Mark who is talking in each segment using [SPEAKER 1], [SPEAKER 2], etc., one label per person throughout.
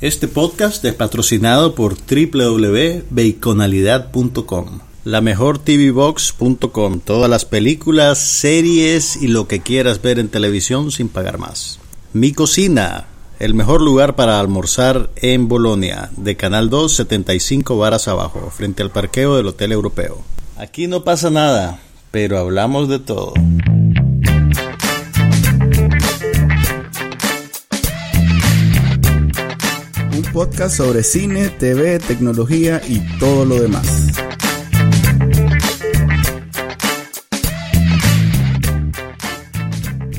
[SPEAKER 1] Este podcast es patrocinado por www.baconalidad.com, la mejor tvbox.com, todas las películas, series y lo que quieras ver en televisión sin pagar más. Mi cocina, el mejor lugar para almorzar en Bolonia, de Canal 2, 75 varas abajo, frente al parqueo del Hotel Europeo. Aquí no pasa nada, pero hablamos de todo.
[SPEAKER 2] Podcast sobre cine, TV, tecnología y todo lo demás.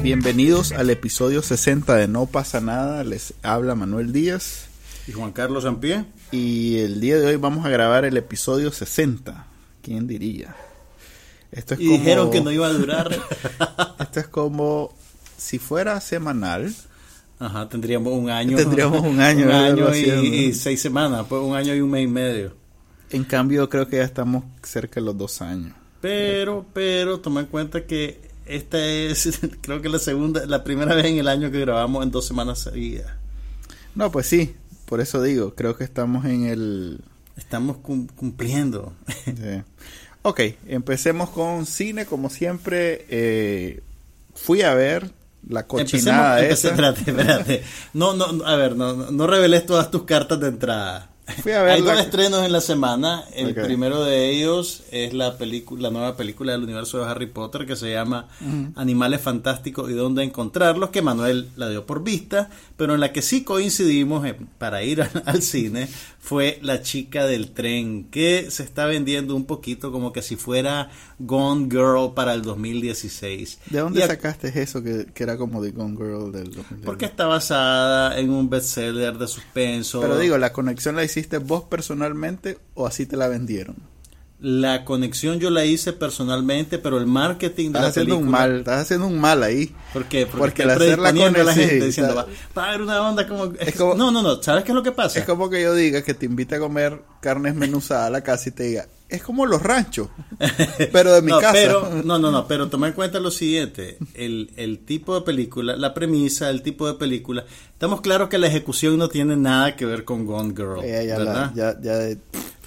[SPEAKER 2] Bienvenidos al episodio 60 de No pasa nada. Les habla Manuel Díaz.
[SPEAKER 1] ¿Y Juan Carlos Ampie?
[SPEAKER 2] Y el día de hoy vamos a grabar el episodio 60. ¿Quién diría?
[SPEAKER 1] Esto es y dijeron que no iba a durar.
[SPEAKER 2] Esto es como si fuera semanal.
[SPEAKER 1] Ajá, tendríamos un año.
[SPEAKER 2] Tendríamos un año.
[SPEAKER 1] un año y, seis semanas, pues un año y un mes y medio.
[SPEAKER 2] En cambio, creo que ya estamos cerca de los dos años.
[SPEAKER 1] Pero, pero, toma en cuenta que esta es, creo que la segunda, la primera vez en el año que grabamos en dos semanas seguidas.
[SPEAKER 2] No, pues sí, por eso digo, creo que estamos en el...
[SPEAKER 1] Estamos cumpliendo.
[SPEAKER 2] Sí. Ok, empecemos con cine, como siempre. Eh, fui a ver la cochinada esa.
[SPEAKER 1] Espérate, espérate. No, no, a ver, no, no reveles todas tus cartas de entrada. Hay dos estrenos en la semana. El primero de ellos es la la nueva película del universo de Harry Potter que se llama Animales Fantásticos y dónde encontrarlos, que Manuel la dio por vista, pero en la que sí coincidimos para ir al cine fue La chica del tren, que se está vendiendo un poquito como que si fuera Gone Girl para el 2016.
[SPEAKER 2] ¿De dónde sacaste eso que, era como de Gone Girl del 2016?
[SPEAKER 1] Porque está basada en un bestseller de suspenso.
[SPEAKER 2] Pero digo, ¿la conexión la hiciste vos personalmente o así te la vendieron?
[SPEAKER 1] La conexión yo la hice personalmente, pero el marketing
[SPEAKER 2] de estás haciendo un mal, estás haciendo un mal ahí.
[SPEAKER 1] ¿Por qué?
[SPEAKER 2] Porque, al hacer la conexión
[SPEAKER 1] la gente diciendo, va, va, a haber una onda como... No, no, no, ¿sabes qué es lo que pasa?
[SPEAKER 2] Es como que yo diga que te invite a comer carnes menuzadas a la casa y te diga, es como los ranchos, pero de mi casa.
[SPEAKER 1] Pero, no, no, no, pero toma en cuenta lo siguiente, el, el tipo de película, la premisa, el tipo de película, estamos claros que la ejecución no tiene nada que ver con Gone Girl, ¿verdad?
[SPEAKER 2] ya, ya,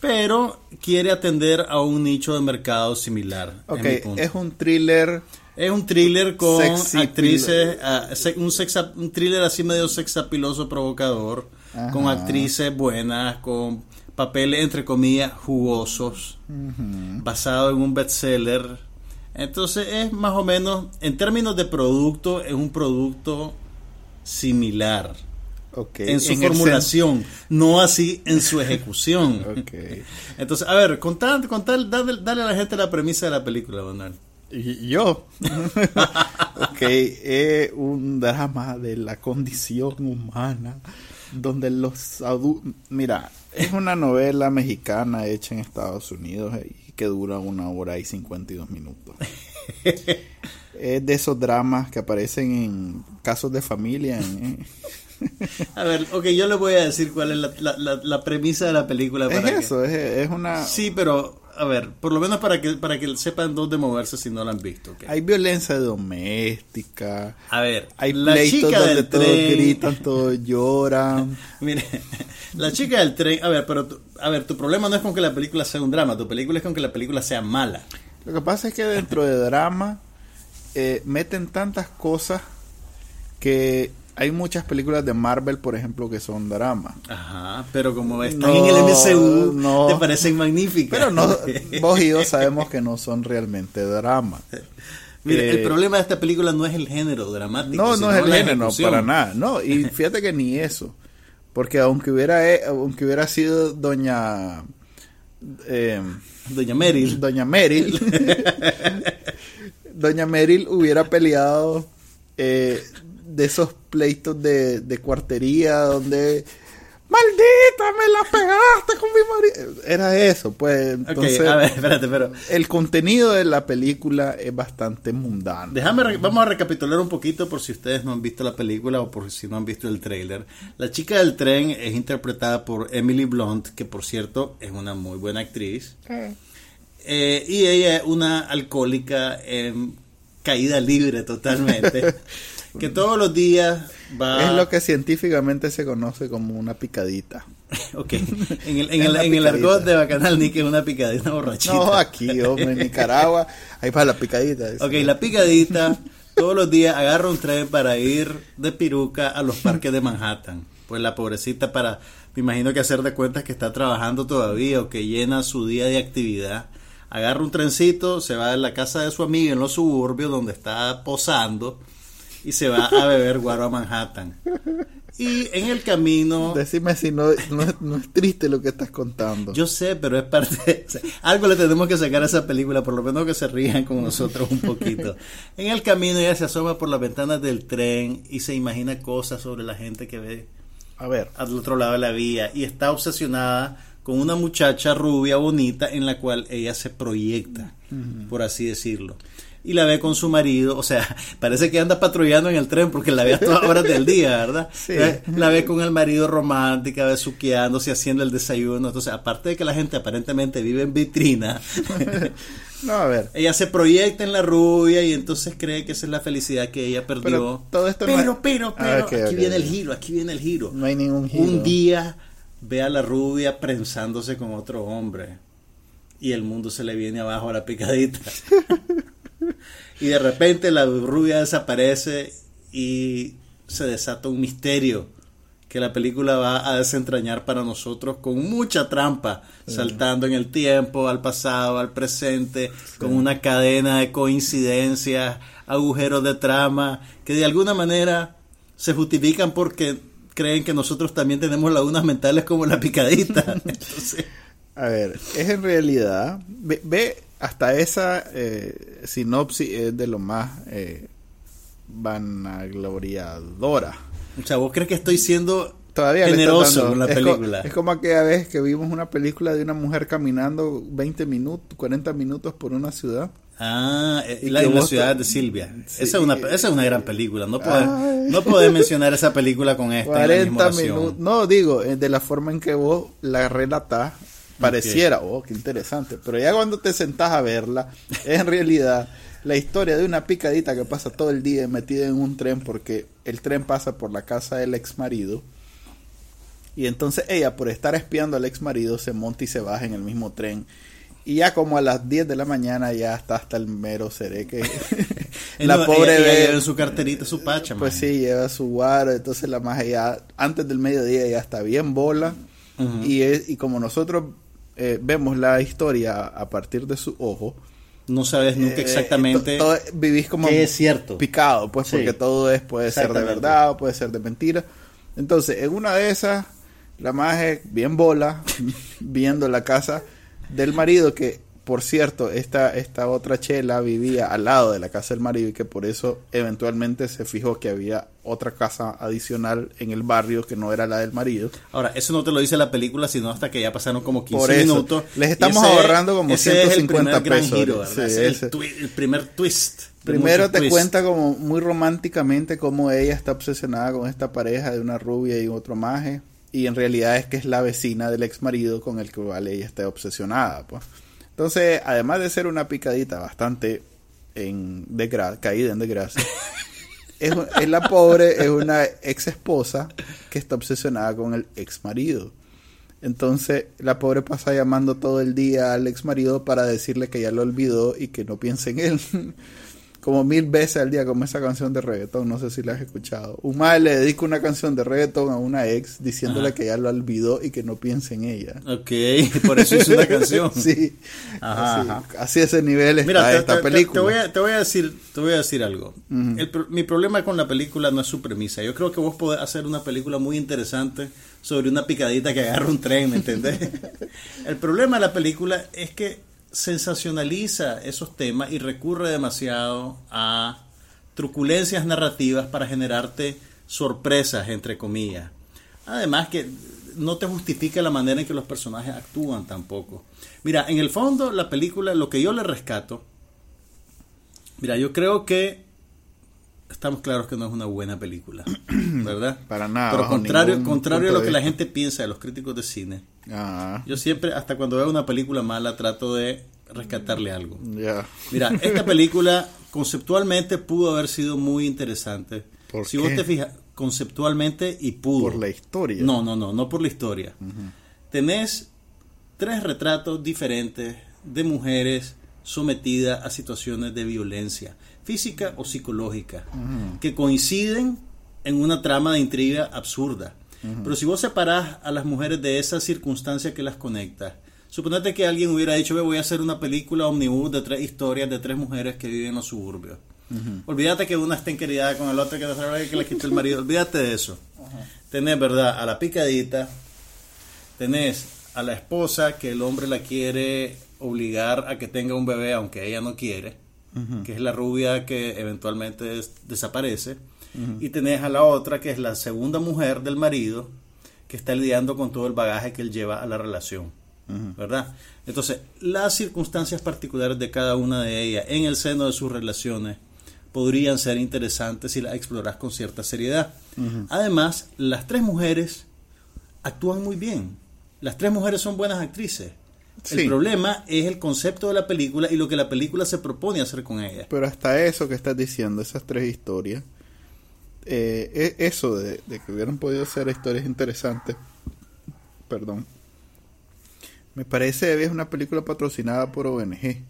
[SPEAKER 1] pero quiere atender a un nicho de mercado similar.
[SPEAKER 2] Ok, es un thriller.
[SPEAKER 1] Es un thriller con actrices, ah, un, un thriller así medio sexapiloso, provocador, con actrices buenas, con papeles entre comillas jugosos, basado en un bestseller. Entonces es más o menos, en términos de producto, es un producto similar en su formulación, no así en su ejecución. Entonces, a ver, contar, contar, dale, dale, a la gente la premisa de la película, Donald.
[SPEAKER 2] Yo. ok, es un drama de la condición humana, donde los adultos... Mira, es una novela mexicana hecha en Estados Unidos y que dura una hora y 52 minutos. es de esos dramas que aparecen en casos de familia. En,
[SPEAKER 1] A ver, ok, yo le voy a decir cuál es la, premisa de la película.
[SPEAKER 2] Para es eso, es, una...
[SPEAKER 1] Sí, pero, a ver, por lo menos para que, para que sepan dónde moverse si no la han visto.
[SPEAKER 2] Hay violencia doméstica.
[SPEAKER 1] A ver,
[SPEAKER 2] hay la chica donde del todos gritan, todos lloran.
[SPEAKER 1] Mire, la chica del tren, a ver, pero, a ver, tu problema no es con que la película sea un drama, tu película es con que la película sea mala.
[SPEAKER 2] Lo que pasa es que dentro de drama eh, meten tantas cosas que hay muchas películas de Marvel, por ejemplo, que son drama.
[SPEAKER 1] Ajá, pero como están en el MCU, no, te parecen magníficas.
[SPEAKER 2] Pero no, vos y yo sabemos que no son realmente drama.
[SPEAKER 1] Mira, el eh, problema de esta película no es el género dramático.
[SPEAKER 2] No, no es el género, para nada. No, y fíjate que ni eso. Porque aunque hubiera, eh, aunque hubiera sido doña...
[SPEAKER 1] Eh, doña Meryl.
[SPEAKER 2] Doña Meryl. doña Meryl hubiera peleado eh, de esos pleitos de, de cuartería donde maldita me la pegaste con mi marido era eso pues entonces
[SPEAKER 1] a ver, espérate, pero
[SPEAKER 2] el contenido de la película es bastante mundano.
[SPEAKER 1] Déjame vamos a recapitular un poquito por si ustedes no han visto la película o por si no han visto el trailer la chica del tren es interpretada por Emily Blunt que por cierto es una muy buena actriz. Eh, y ella es una alcohólica en caída libre totalmente Que todos los días va...
[SPEAKER 2] Es lo que científicamente se conoce como una picadita.
[SPEAKER 1] ok, en el, en el, en el argot de Bacanal ni que es una picadita borrachita.
[SPEAKER 2] No, aquí, hombre, en Nicaragua, ahí para la picadita.
[SPEAKER 1] Ok, la picadita, todos los días agarra un tren para ir de Piruca a los parques de Manhattan. Pues la pobrecita para, me imagino que hacer de cuentas que está trabajando todavía o que llena su día de actividad agarra un trencito, se va a la casa de su amiga en los suburbios donde está posando y se va a beber guaro a Manhattan. Y en el camino...
[SPEAKER 2] Decime si no, no, es triste lo que estás contando.
[SPEAKER 1] Yo sé, pero es parte... algo le tenemos que sacar a esa película, por lo menos que se rían con nosotros un poquito. En el camino ella se asoma por las ventanas del tren y se imagina cosas sobre la gente que ve
[SPEAKER 2] a ver.
[SPEAKER 1] al otro lado de la vía y está obsesionada con una muchacha rubia bonita en la cual ella se proyecta, por así decirlo. Y la ve con su marido, o sea, parece que anda patrullando en el tren porque la ve a todas horas del día, ¿verdad? La ve con el marido romántica, besuqueándose, haciendo el desayuno. Entonces, aparte de que la gente aparentemente vive en vitrina,
[SPEAKER 2] no, a ver.
[SPEAKER 1] ella se proyecta en la rubia y entonces cree que esa es la felicidad que ella perdió.
[SPEAKER 2] Pero, todo esto
[SPEAKER 1] pero, pero, pero, ah, aquí viene el giro, aquí viene el giro.
[SPEAKER 2] No hay ningún giro.
[SPEAKER 1] Un día ve a la rubia prensándose con otro hombre y el mundo se le viene abajo a la picadita. Y de repente la rubia desaparece y se desata un misterio que la película va a desentrañar para nosotros con mucha trampa, saltando en el tiempo, al pasado, al presente, con una cadena de coincidencias, agujeros de trama, que de alguna manera se justifican porque creen que nosotros también tenemos lagunas mentales como la picadita.
[SPEAKER 2] A ver, es en realidad, ve, hasta esa eh, sinopsis es de lo más eh, vanagloriadora.
[SPEAKER 1] O sea, ¿vos crees que estoy siendo Todavía generoso con la película?
[SPEAKER 2] Es, como aquella vez que vimos una película de una mujer caminando 20 minutos, 40 minutos por una ciudad
[SPEAKER 1] Ah, eh, y la, la ciudad de Silvia. esa, es una, esa es una gran película. No puedes, no puedes mencionar esa película con esta. 40 minutos.
[SPEAKER 2] No, digo, eh, de la forma en que vos la relatás, pareciera, oh, qué interesante. Pero ya cuando te sentás a verla, es en realidad la historia de una picadita que pasa todo el día metida en un tren porque el tren pasa por la casa del ex marido. Y entonces ella, por estar espiando al ex marido, se monta y se baja en el mismo tren y ya como a las 10 de la mañana ya está hasta el mero que
[SPEAKER 1] la pobre ella, lleva su carterita, su pacha.
[SPEAKER 2] Pues sí, lleva su guaro. Entonces la más ya antes del mediodía ya está bien bola. y, y como nosotros eh, vemos la historia a partir de su ojo.
[SPEAKER 1] No sabes nunca eh, exactamente.
[SPEAKER 2] vivís como
[SPEAKER 1] es cierto.
[SPEAKER 2] picado, pues porque todo es, puede ser de verdad o puede ser de mentira. Entonces, en una de esas, la maje bien bola, viendo la casa del marido que por cierto, esta, esta otra chela vivía al lado de la casa del marido y que por eso eventualmente se fijó que había otra casa adicional en el barrio que no era la del marido.
[SPEAKER 1] Ahora, eso no te lo dice la película, sino hasta que ya pasaron como 15 minutos.
[SPEAKER 2] Les estamos ahorrando como 150 es el pesos. Giro,
[SPEAKER 1] es el, primer twist.
[SPEAKER 2] Primero te cuenta como muy románticamente cómo ella está obsesionada con esta pareja de una rubia y otro maje y en realidad es que es la vecina del ex marido con el que ella está obsesionada. Pues. Entonces, además de ser una picadita bastante en caída en desgracia, es, es, la pobre, es una ex esposa que está obsesionada con el ex marido. Entonces, la pobre pasa llamando todo el día al ex marido para decirle que ya lo olvidó y que no piense en él. Como mil veces al día como esa canción de reggaetón, no sé si la has escuchado. Un madre le dedica una canción de reggaetón a una ex diciéndole que ya lo olvidó y que no piense en ella.
[SPEAKER 1] Ok, por eso es una canción.
[SPEAKER 2] sí, ajá, así, ese nivel está Mira, esta película.
[SPEAKER 1] Te, voy a, te, voy a, decir, te voy a decir algo. mi problema con la película no es su premisa. Yo creo que vos podés hacer una película muy interesante sobre una picadita que agarra un tren, ¿me entendés? El problema de la película es que sensacionaliza esos temas y recurre demasiado a truculencias narrativas para generarte sorpresas, entre comillas. Además que no te justifica la manera en que los personajes actúan tampoco. Mira, en el fondo la película, lo que yo le rescato, mira, yo creo que estamos claros que no es una buena película, ¿verdad?
[SPEAKER 2] Para nada.
[SPEAKER 1] Pero contrario, contrario a lo que la gente piensa de los críticos de cine, ah. yo siempre, hasta cuando veo una película mala, trato de rescatarle algo. Mira, esta película conceptualmente pudo haber sido muy interesante. si vos te fijas, conceptualmente y puro.
[SPEAKER 2] Por la historia.
[SPEAKER 1] No, no, no, no por la historia. Tenés tres retratos diferentes de mujeres sometidas a situaciones de violencia física o psicológica que coinciden en una trama de intriga absurda. Pero si vos separás a las mujeres de esa circunstancia que las conecta, suponete que alguien hubiera dicho, voy a hacer una película omnibus de tres historias de tres mujeres que viven en los suburbios. Olvídate que una esté en con el otro que, que le quitó el marido. Olvídate de eso. Tenés, ¿verdad? A la picadita. Tenés a la esposa que el hombre la quiere obligar a que tenga un bebé aunque ella no quiere. Que es la rubia que eventualmente desaparece. Y tenés a la otra que es la segunda mujer del marido que está lidiando con todo el bagaje que él lleva a la relación. ¿Verdad? Entonces, las circunstancias particulares de cada una de ellas en el seno de sus relaciones podrían ser interesantes si las exploras con cierta seriedad. Además, las tres mujeres actúan muy bien. Las tres mujeres son buenas actrices. El problema es el concepto de la película y lo que la película se propone hacer con ellas.
[SPEAKER 2] Pero hasta eso que estás diciendo, esas tres historias, eh, e, eso de, que hubieran podido ser historias interesantes, perdón, me parece que es una película patrocinada por ONG.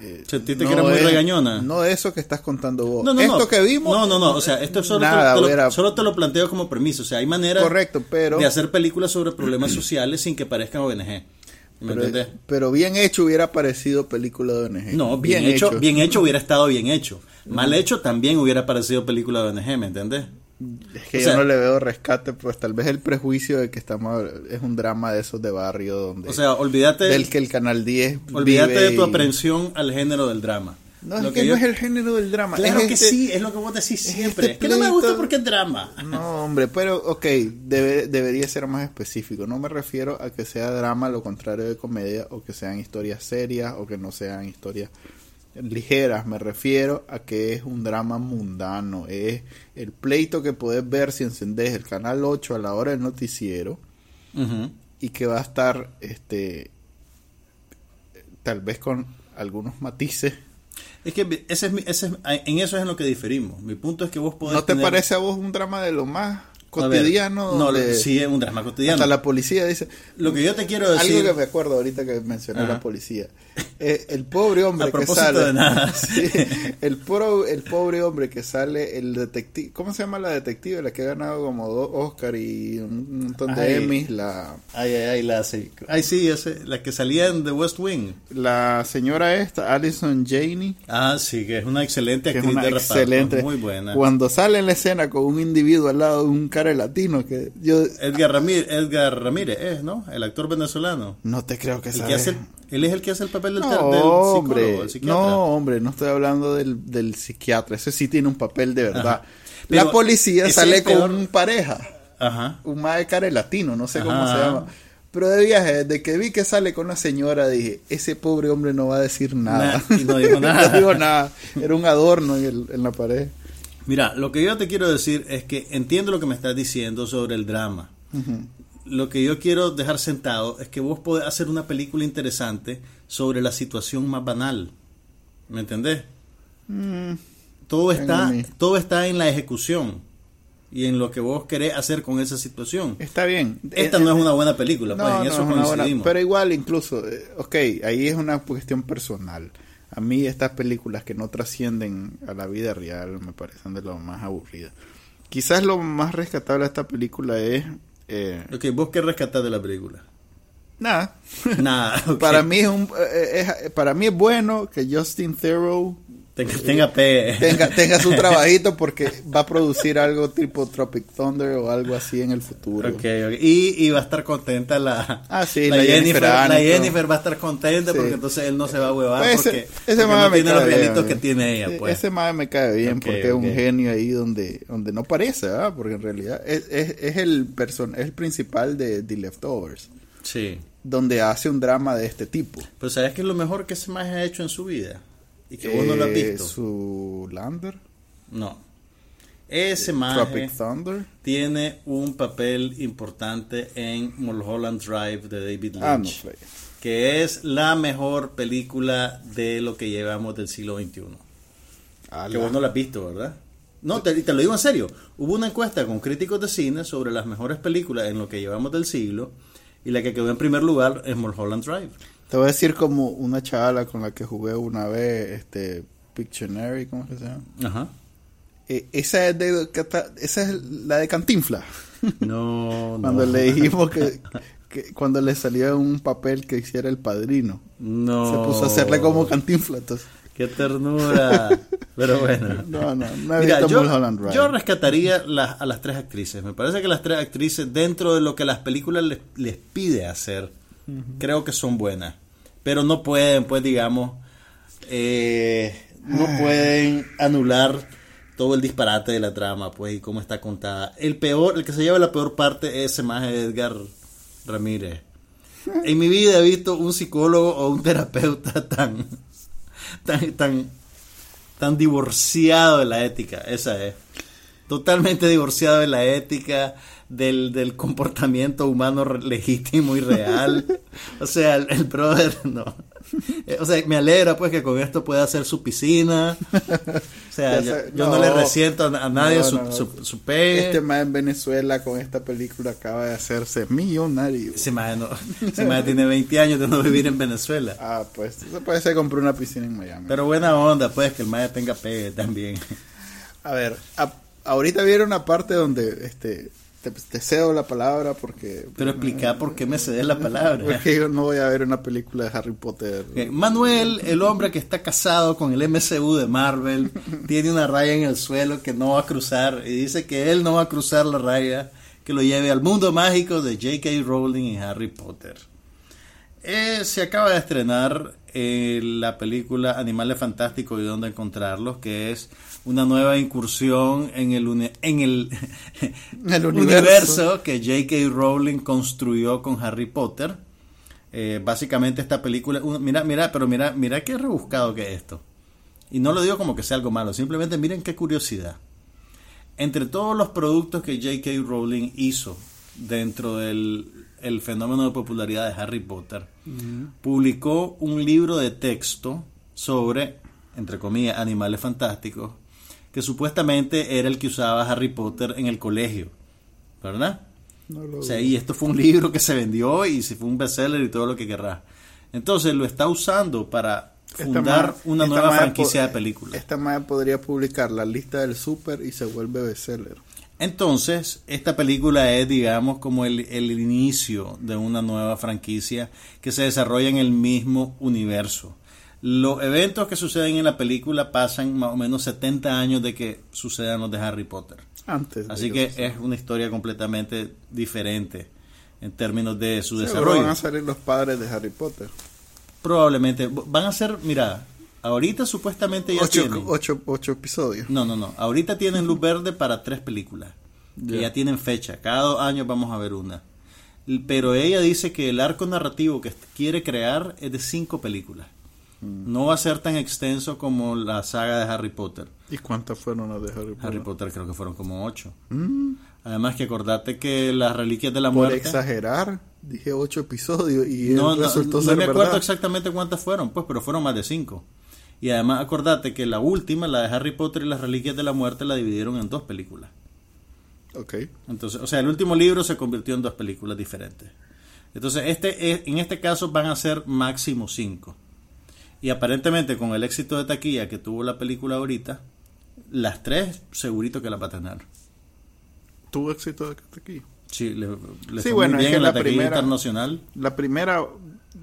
[SPEAKER 1] Eh, ¿Sentiste que era muy regañona?
[SPEAKER 2] No eso que estás contando vos.
[SPEAKER 1] No, no, esto que vimos. No, no, no. O sea, esto solo, te, lo, solo te lo planteo como permiso. O sea, hay maneras
[SPEAKER 2] Correcto, pero,
[SPEAKER 1] de hacer películas sobre problemas sociales sin que parezcan ONG. ¿Me
[SPEAKER 2] pero, pero, bien hecho hubiera parecido película de ONG.
[SPEAKER 1] No, bien, hecho, bien hecho hubiera estado bien hecho. Mal hecho también hubiera parecido película de ONG, ¿me entiendes?
[SPEAKER 2] Es que yo no le veo rescate, pues tal vez el prejuicio de que estamos es un drama de esos de barrio donde...
[SPEAKER 1] O sea, olvídate...
[SPEAKER 2] Del que el Canal 10
[SPEAKER 1] Olvídate de tu aprensión al género del drama.
[SPEAKER 2] No, es que, no es el género del drama.
[SPEAKER 1] Claro que este sí, es lo que vos decís siempre. Es que no me gusta porque es drama.
[SPEAKER 2] No, hombre, pero ok, debería ser más específico. No me refiero a que sea drama, lo contrario de comedia, o que sean historias serias, o que no sean historias ligeras, me refiero a que es un drama mundano, es el pleito que puedes ver si encendés el canal 8 a la hora del noticiero y que va a estar este tal vez con algunos matices.
[SPEAKER 1] Es que ese es, en eso es en lo que diferimos. Mi punto es que vos podés
[SPEAKER 2] ¿No te parece a vos un drama de lo más cotidiano.
[SPEAKER 1] no, sí, es un drama cotidiano.
[SPEAKER 2] Hasta la policía dice.
[SPEAKER 1] Lo que yo te quiero decir.
[SPEAKER 2] Algo que me acuerdo ahorita que mencioné la policía. Eh, el pobre hombre que sale.
[SPEAKER 1] De nada.
[SPEAKER 2] el, el pobre hombre que sale, el detective. ¿Cómo se llama la detective? La que ha ganado como dos Oscar y un montón de Emmys. La.
[SPEAKER 1] Ay, ay, ay, la. Ay, sí, ese, la que salía en The West Wing.
[SPEAKER 2] La señora esta, Alison Janey.
[SPEAKER 1] Ah, sí, que es una excelente actriz de
[SPEAKER 2] excelente. Muy buena. Cuando sale en la escena con un individuo al lado de un cara latino que yo
[SPEAKER 1] Edgar Ramírez, Edgar Ramírez es, ¿no? El actor venezolano.
[SPEAKER 2] No te creo que sea.
[SPEAKER 1] Él es el que hace el papel del,
[SPEAKER 2] no, hombre, No, hombre, no estoy hablando del, del, psiquiatra. Ese sí tiene un papel de verdad. la policía sale con un pareja.
[SPEAKER 1] Ajá.
[SPEAKER 2] Un cara latino, no sé cómo se llama. Pero de viaje, desde que vi que sale con una señora, dije, ese pobre hombre no va a decir nada.
[SPEAKER 1] y no dijo nada.
[SPEAKER 2] no dijo nada. Era un adorno en, en la pared.
[SPEAKER 1] Mira, lo que yo te quiero decir es que entiendo lo que me estás diciendo sobre el drama. Lo que yo quiero dejar sentado es que vos podés hacer una película interesante sobre la situación más banal. ¿Me entendés? Mm. todo, está, todo está en la ejecución y en lo que vos querés hacer con esa situación.
[SPEAKER 2] Está bien.
[SPEAKER 1] Esta eh, no es una buena película, pues en eso coincidimos.
[SPEAKER 2] pero igual incluso, eh, ok, ahí es una cuestión personal. A mí estas películas que no trascienden a la vida real me parecen de lo más aburridas. Quizás lo más rescatable de esta película es... Eh,
[SPEAKER 1] ok, ¿vos qué rescatás de la película?
[SPEAKER 2] Nada.
[SPEAKER 1] Nada.
[SPEAKER 2] para, mí es un, eh, para mí es bueno que Justin Theroux
[SPEAKER 1] Tenga,
[SPEAKER 2] tenga, tenga, su trabajito porque va a producir algo tipo Tropic Thunder o algo así en el futuro.
[SPEAKER 1] Y, va a estar contenta la,
[SPEAKER 2] ah, sí, la, Jennifer,
[SPEAKER 1] la Jennifer va a estar contenta porque entonces él no se va a huevar pues porque, ese, no tiene los realitos que tiene ella. Pues.
[SPEAKER 2] Ese madre me cae bien porque es un genio ahí donde, donde no parece, ¿verdad? porque en realidad es, es, es el, person, es el principal de The Leftovers.
[SPEAKER 1] Sí.
[SPEAKER 2] Donde hace un drama de este tipo.
[SPEAKER 1] Pero ¿sabes qué es lo mejor que ese más ha hecho en su vida? Y que vos no lo has eh, visto.
[SPEAKER 2] ¿Su Lander?
[SPEAKER 1] No. Ese
[SPEAKER 2] Thunder
[SPEAKER 1] tiene un papel importante en Mulholland Drive de David ah, Lynch. que es la mejor película de lo que llevamos del siglo XXI. Que vos no la has visto, ¿verdad? No, te, te lo digo en serio. Hubo una encuesta con críticos de cine sobre las mejores películas en lo que llevamos del siglo y la que quedó en primer lugar es Mulholland Drive.
[SPEAKER 2] Te voy a decir como una chavala con la que jugué una vez, este, Pictionary, ¿cómo se llama? Ajá. Eh, esa, es de, esa es la de Cantinfla.
[SPEAKER 1] No,
[SPEAKER 2] Cuando le dijimos que, que, cuando le salió un papel que hiciera el padrino.
[SPEAKER 1] No.
[SPEAKER 2] Se puso a hacerle como Cantinfla, entonces.
[SPEAKER 1] Qué ternura. Pero bueno.
[SPEAKER 2] No, no, no Mira,
[SPEAKER 1] yo, yo, rescataría a las tres actrices. Me parece que las tres actrices, dentro de lo que las películas les, les pide hacer, creo que son buenas. Pero no pueden, pues, digamos, eh, no pueden anular todo el disparate de la trama, pues, y cómo está contada. El peor, el que se lleva la peor parte es ese más Edgar Ramírez. En mi vida he visto un psicólogo o un terapeuta tan, tan, tan, tan divorciado de la ética. Esa es. Totalmente divorciado de la ética, del, del comportamiento humano legítimo y real. o sea, el, el brother, no. Eh, o sea, me alegra pues que con esto pueda hacer su piscina. O sea, yo, no, le resiento a, nadie su, su,
[SPEAKER 2] Este más en Venezuela con esta película acaba de hacerse millonario.
[SPEAKER 1] Ese más, no, tiene 20 años de no vivir en Venezuela.
[SPEAKER 2] Ah, pues se puede ser compró una piscina en Miami.
[SPEAKER 1] Pero buena onda, pues, que el Maya tenga pegue también.
[SPEAKER 2] A ver, ahorita vieron una parte donde este te, cedo la palabra porque...
[SPEAKER 1] Pero explica por qué me cedes la palabra.
[SPEAKER 2] Porque yo no voy a ver una película de Harry Potter.
[SPEAKER 1] Manuel, el hombre que está casado con el MCU de Marvel, tiene una raya en el suelo que no va a cruzar y dice que él no va a cruzar la raya que lo lleve al mundo mágico de J.K. Rowling y Harry Potter. Eh, se acaba de estrenar eh, la película Animales Fantásticos y dónde encontrarlos, que es una nueva incursión en el, en el, universo. que J.K. Rowling construyó con Harry Potter. Eh, básicamente esta película, mira, mira, pero mira, mira qué rebuscado que es esto. Y no lo digo como que sea algo malo, simplemente miren qué curiosidad. Entre todos los productos que J.K. Rowling hizo dentro del el fenómeno de popularidad de Harry Potter, publicó un libro de texto sobre, entre comillas, animales fantásticos, que supuestamente era el que usaba Harry Potter en el colegio, ¿verdad? o sea, y esto fue un libro que se vendió y se fue un bestseller y todo lo que querrá. Entonces lo está usando para fundar una nueva franquicia de películas.
[SPEAKER 2] Esta madre podría publicar la lista del super y se vuelve bestseller.
[SPEAKER 1] Entonces, esta película es, digamos, como el, el, inicio de una nueva franquicia que se desarrolla en el mismo universo. Los eventos que suceden en la película pasan más o menos 70 años de que sucedan los de Harry Potter.
[SPEAKER 2] Antes.
[SPEAKER 1] Así que es una historia completamente diferente en términos de su desarrollo.
[SPEAKER 2] van a salir los padres de Harry Potter.
[SPEAKER 1] Probablemente. Van a ser, mira, Ahorita supuestamente ya
[SPEAKER 2] ocho,
[SPEAKER 1] tienen...
[SPEAKER 2] Ocho, episodios.
[SPEAKER 1] No, no, no. Ahorita tienen luz verde para tres películas. Que ya tienen fecha. Cada dos años vamos a ver una. Pero ella dice que el arco narrativo que quiere crear es de cinco películas. Mm. No va a ser tan extenso como la saga de Harry Potter.
[SPEAKER 2] ¿Y cuántas fueron las de Harry Potter?
[SPEAKER 1] Harry Potter creo que fueron como ocho. Mm. Además que acordate que las reliquias de la muerte...
[SPEAKER 2] Por exagerar, dije ocho episodios y
[SPEAKER 1] no, resultó no, no me acuerdo exactamente cuántas fueron, pues, pero fueron más de cinco. Y además acordate que la última, la de Harry Potter y las Reliquias de la Muerte, la dividieron en dos películas.
[SPEAKER 2] Ok.
[SPEAKER 1] Entonces, o sea, el último libro se convirtió en dos películas diferentes. Entonces, este en este caso van a ser máximo cinco. Y aparentemente con el éxito de taquilla que tuvo la película ahorita, las tres segurito que la va a tener.
[SPEAKER 2] ¿Tuvo éxito de taquilla?
[SPEAKER 1] Sí, le, le bueno, bien en la, internacional.
[SPEAKER 2] La primera,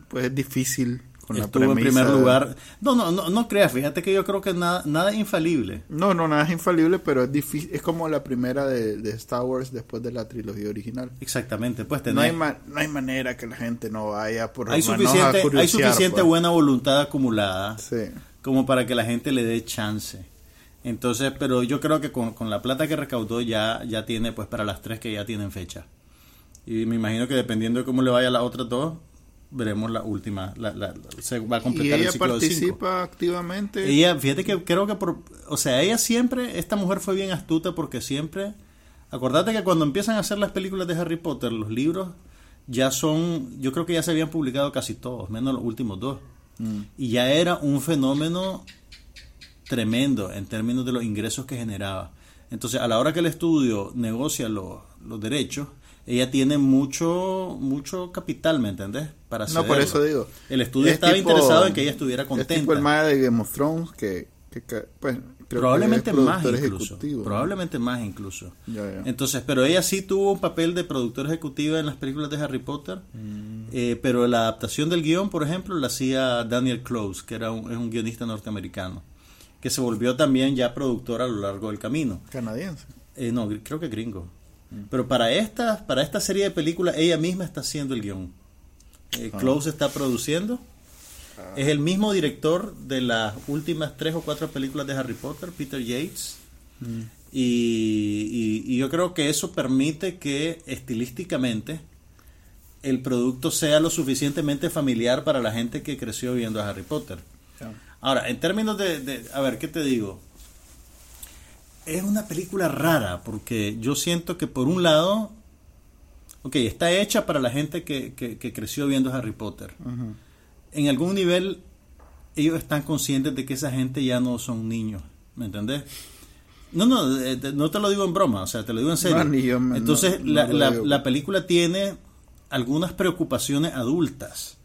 [SPEAKER 2] pues es difícil
[SPEAKER 1] Estuvo en primer lugar. No, no, no, no creas, fíjate que yo creo que nada, nada es infalible.
[SPEAKER 2] No, no, nada es infalible, pero es difícil, es como la primera de, Star Wars después de la trilogía original.
[SPEAKER 1] Exactamente, pues
[SPEAKER 2] no, hay no hay manera que la gente no vaya por
[SPEAKER 1] Hay suficiente, hay suficiente pues. buena voluntad acumulada como para que la gente le dé chance. Entonces, pero yo creo que con, con la plata que recaudó ya, ya tiene, pues para las tres que ya tienen fecha. Y me imagino que dependiendo de cómo le vaya a las otras dos, veremos la última, la, se va a completar
[SPEAKER 2] ¿Y ella participa activamente?
[SPEAKER 1] Ella, fíjate que creo que, por, o sea, ella siempre, esta mujer fue bien astuta porque siempre, acordate que cuando empiezan a hacer las películas de Harry Potter, los libros ya son, yo creo que ya se habían publicado casi todos, menos los últimos dos. Mm. Y ya era un fenómeno tremendo en términos de los ingresos que generaba. Entonces, a la hora que el estudio negocia los, los derechos, ella tiene mucho mucho capital, ¿me entendés?
[SPEAKER 2] Para no, por eso digo.
[SPEAKER 1] El estudio estaba interesado en que ella estuviera contenta. Es tipo
[SPEAKER 2] el de Game of Thrones que, que pues,
[SPEAKER 1] probablemente más incluso probablemente más incluso entonces pero ella sí tuvo un papel de productor ejecutiva en las películas de Harry Potter mm. eh, pero la adaptación del guion por ejemplo la hacía Daniel Close que era un, es un guionista norteamericano que se volvió también ya productor a lo largo del camino
[SPEAKER 2] canadiense
[SPEAKER 1] eh, no creo que gringo. Pero para esta para esta serie de películas ella misma está haciendo el guion eh, ah. Close está produciendo Ah. Es el mismo director de las últimas tres o cuatro películas de Harry Potter, Peter Yates. Mm. Y, yo creo que eso permite que estilísticamente el producto sea lo suficientemente familiar para la gente que creció viendo a Harry Potter. Ahora, en términos de, a ver, ¿qué te digo? Es una película rara porque yo siento que por un lado, ok, está hecha para la gente que, creció viendo Harry Potter en algún nivel ellos están conscientes de que esa gente ya no son niños, ¿me entendés? No, no, eh, no te lo digo en broma, o sea, te lo digo en serio. Entonces, la, película tiene algunas preocupaciones adultas.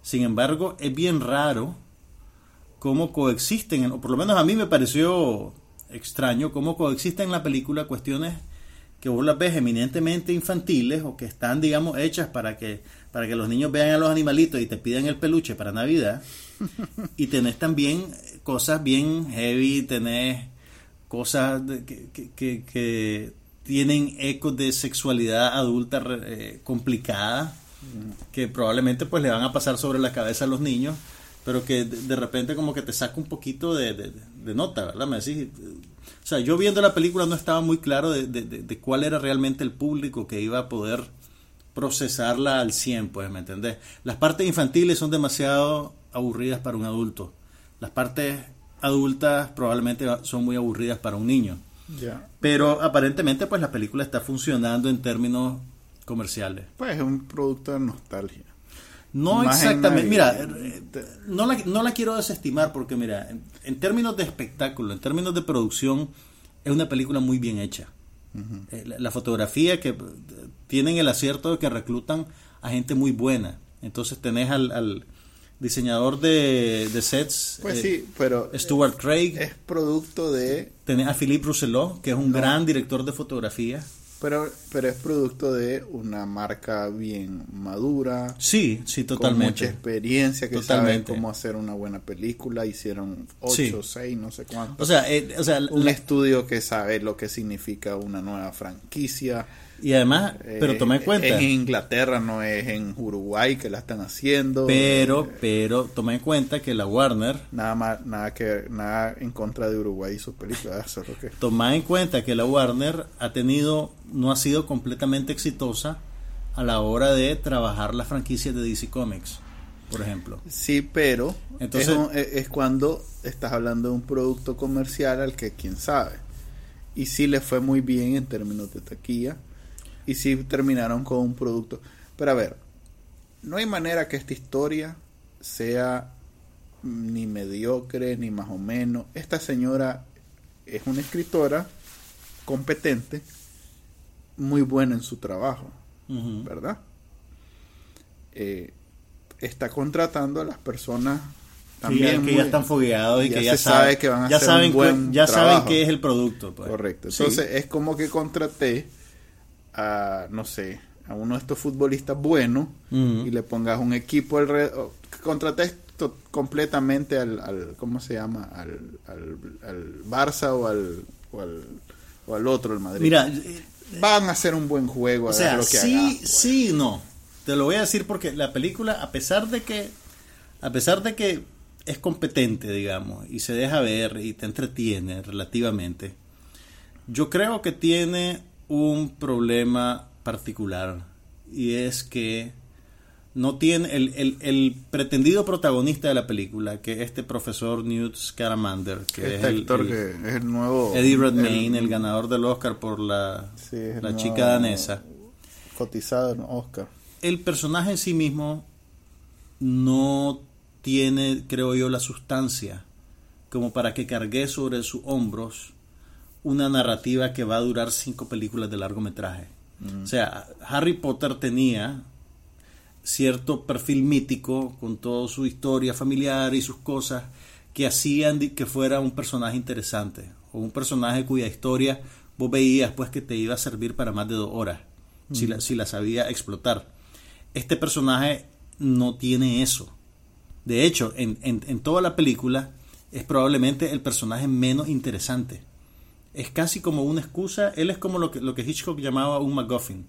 [SPEAKER 1] Sin embargo, es bien raro cómo coexisten, o por lo menos a mí me pareció extraño, cómo coexisten en la película cuestiones que vos las ves eminentemente infantiles o que están, digamos, hechas para que, para que los niños vean a los animalitos y te pidan el peluche para Navidad. y tenés también cosas bien heavy, tenés cosas que, que, tienen ecos de sexualidad adulta eh, complicada, que probablemente pues le van a pasar sobre la cabeza a los niños, pero que de, repente como que te saca un poquito de, de nota, ¿verdad? Me decís, o sea, yo viendo la película no estaba muy claro de, cuál era realmente el público que iba a poder procesarla al 100, pues, ¿me entendés? Las partes infantiles son demasiado aburridas para un adulto. Las partes adultas probablemente son muy aburridas para un niño. Pero aparentemente, pues, la película está funcionando en términos comerciales.
[SPEAKER 2] Pues es un producto de nostalgia.
[SPEAKER 1] No exactamente, mira, eh, no la, no la quiero desestimar porque mira, en, términos de espectáculo, en términos de producción, es una película muy bien hecha. Eh, la, fotografía que tienen el acierto de que reclutan a gente muy buena. Entonces tenés al, diseñador de, sets.
[SPEAKER 2] Pues sí, pero.
[SPEAKER 1] Stuart Craig.
[SPEAKER 2] Es producto de.
[SPEAKER 1] Tenés a Philippe Rousselot, que es un gran director de fotografía.
[SPEAKER 2] Pero, pero es producto de una marca bien madura.
[SPEAKER 1] Sí, sí, totalmente.
[SPEAKER 2] Con mucha experiencia, que sabe cómo hacer una buena película. Hicieron ocho, seis, no sé cuántos.
[SPEAKER 1] O sea, eh, o sea
[SPEAKER 2] un estudio que sabe lo que significa una nueva franquicia.
[SPEAKER 1] Y además, pero toma en cuenta.
[SPEAKER 2] en Inglaterra, no es en Uruguay que la están haciendo.
[SPEAKER 1] Pero, pero toma en cuenta que la Warner.
[SPEAKER 2] Nada más, nada que, nada en contra de Uruguay y sus películas.
[SPEAKER 1] Toma en cuenta que la Warner ha tenido, no ha sido completamente exitosa a la hora de trabajar las franquicias de DC Comics, por ejemplo.
[SPEAKER 2] Sí, pero Entonces, es, es cuando estás hablando de un producto comercial al que quién sabe. Y sí le fue muy bien en términos de taquilla y sí terminaron con un producto. Pero a ver, no hay manera que esta historia sea ni mediocre ni más o menos. Esta señora es una escritora competente, muy buena en su trabajo, ¿verdad? Eh, está contratando a las personas
[SPEAKER 1] también que ya están fogueados y que ya, sabe, que van a hacer saben, un buen ya saben qué es el producto.
[SPEAKER 2] Pues. Correcto. Entonces es como que contraté a, no sé, a uno de estos futbolistas buenos y le pongas un equipo alrededor, contrates completamente al, al, ¿cómo se llama? Al, al, Barça o al, o al, otro, el Madrid.
[SPEAKER 1] Mira,
[SPEAKER 2] van a hacer un buen juego.
[SPEAKER 1] o sea, sí, pues. sí, no. Te lo voy a decir porque la película, a pesar de que, a pesar de que es competente, digamos, y se deja ver y te entretiene relativamente, yo creo que tiene un problema particular y es que no tiene el, el, pretendido protagonista de la película, que este profesor Newt Scamander, que
[SPEAKER 2] este es, el, que es el nuevo
[SPEAKER 1] Eddie Redmayne, el, ganador del Oscar por la, la chica danesa.
[SPEAKER 2] Cotizado en Oscar.
[SPEAKER 1] El personaje en sí mismo no tiene, creo yo, la sustancia como para que cargue sobre sus hombros una narrativa que va a durar cinco películas de largometraje. O sea, Harry Potter tenía cierto perfil mítico con toda su historia familiar y sus cosas que hacían que fuera un personaje interesante o un personaje cuya historia vos veías pues que te iba a servir para más de dos horas si, la, si la sabía explotar. Este personaje no tiene eso. De hecho, en, en, toda la película es probablemente el personaje menos interesante. Es casi como una excusa. Él es como lo que, lo que Hitchcock llamaba un MacGuffin.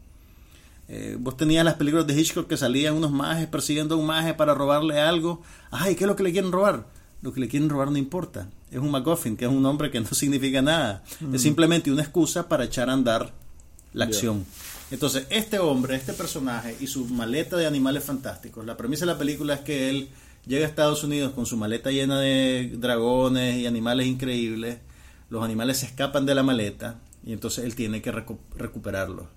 [SPEAKER 1] Eh, vos tenías las películas de Hitchcock que salían unos majes persiguiendo a un maje para robarle algo. Ay, ¿qué es lo que le quieren robar? Lo que le quieren robar no importa. Es un MacGuffin, que es un nombre que no significa nada. Es mm. simplemente una excusa para echar a andar la acción. Entonces, este hombre, este personaje y su maleta de animales fantásticos, la premisa de la película es que él llega a Estados Unidos con su maleta llena de dragones y animales increíbles, los animales se escapan de la maleta y entonces él tiene que recuperarlos.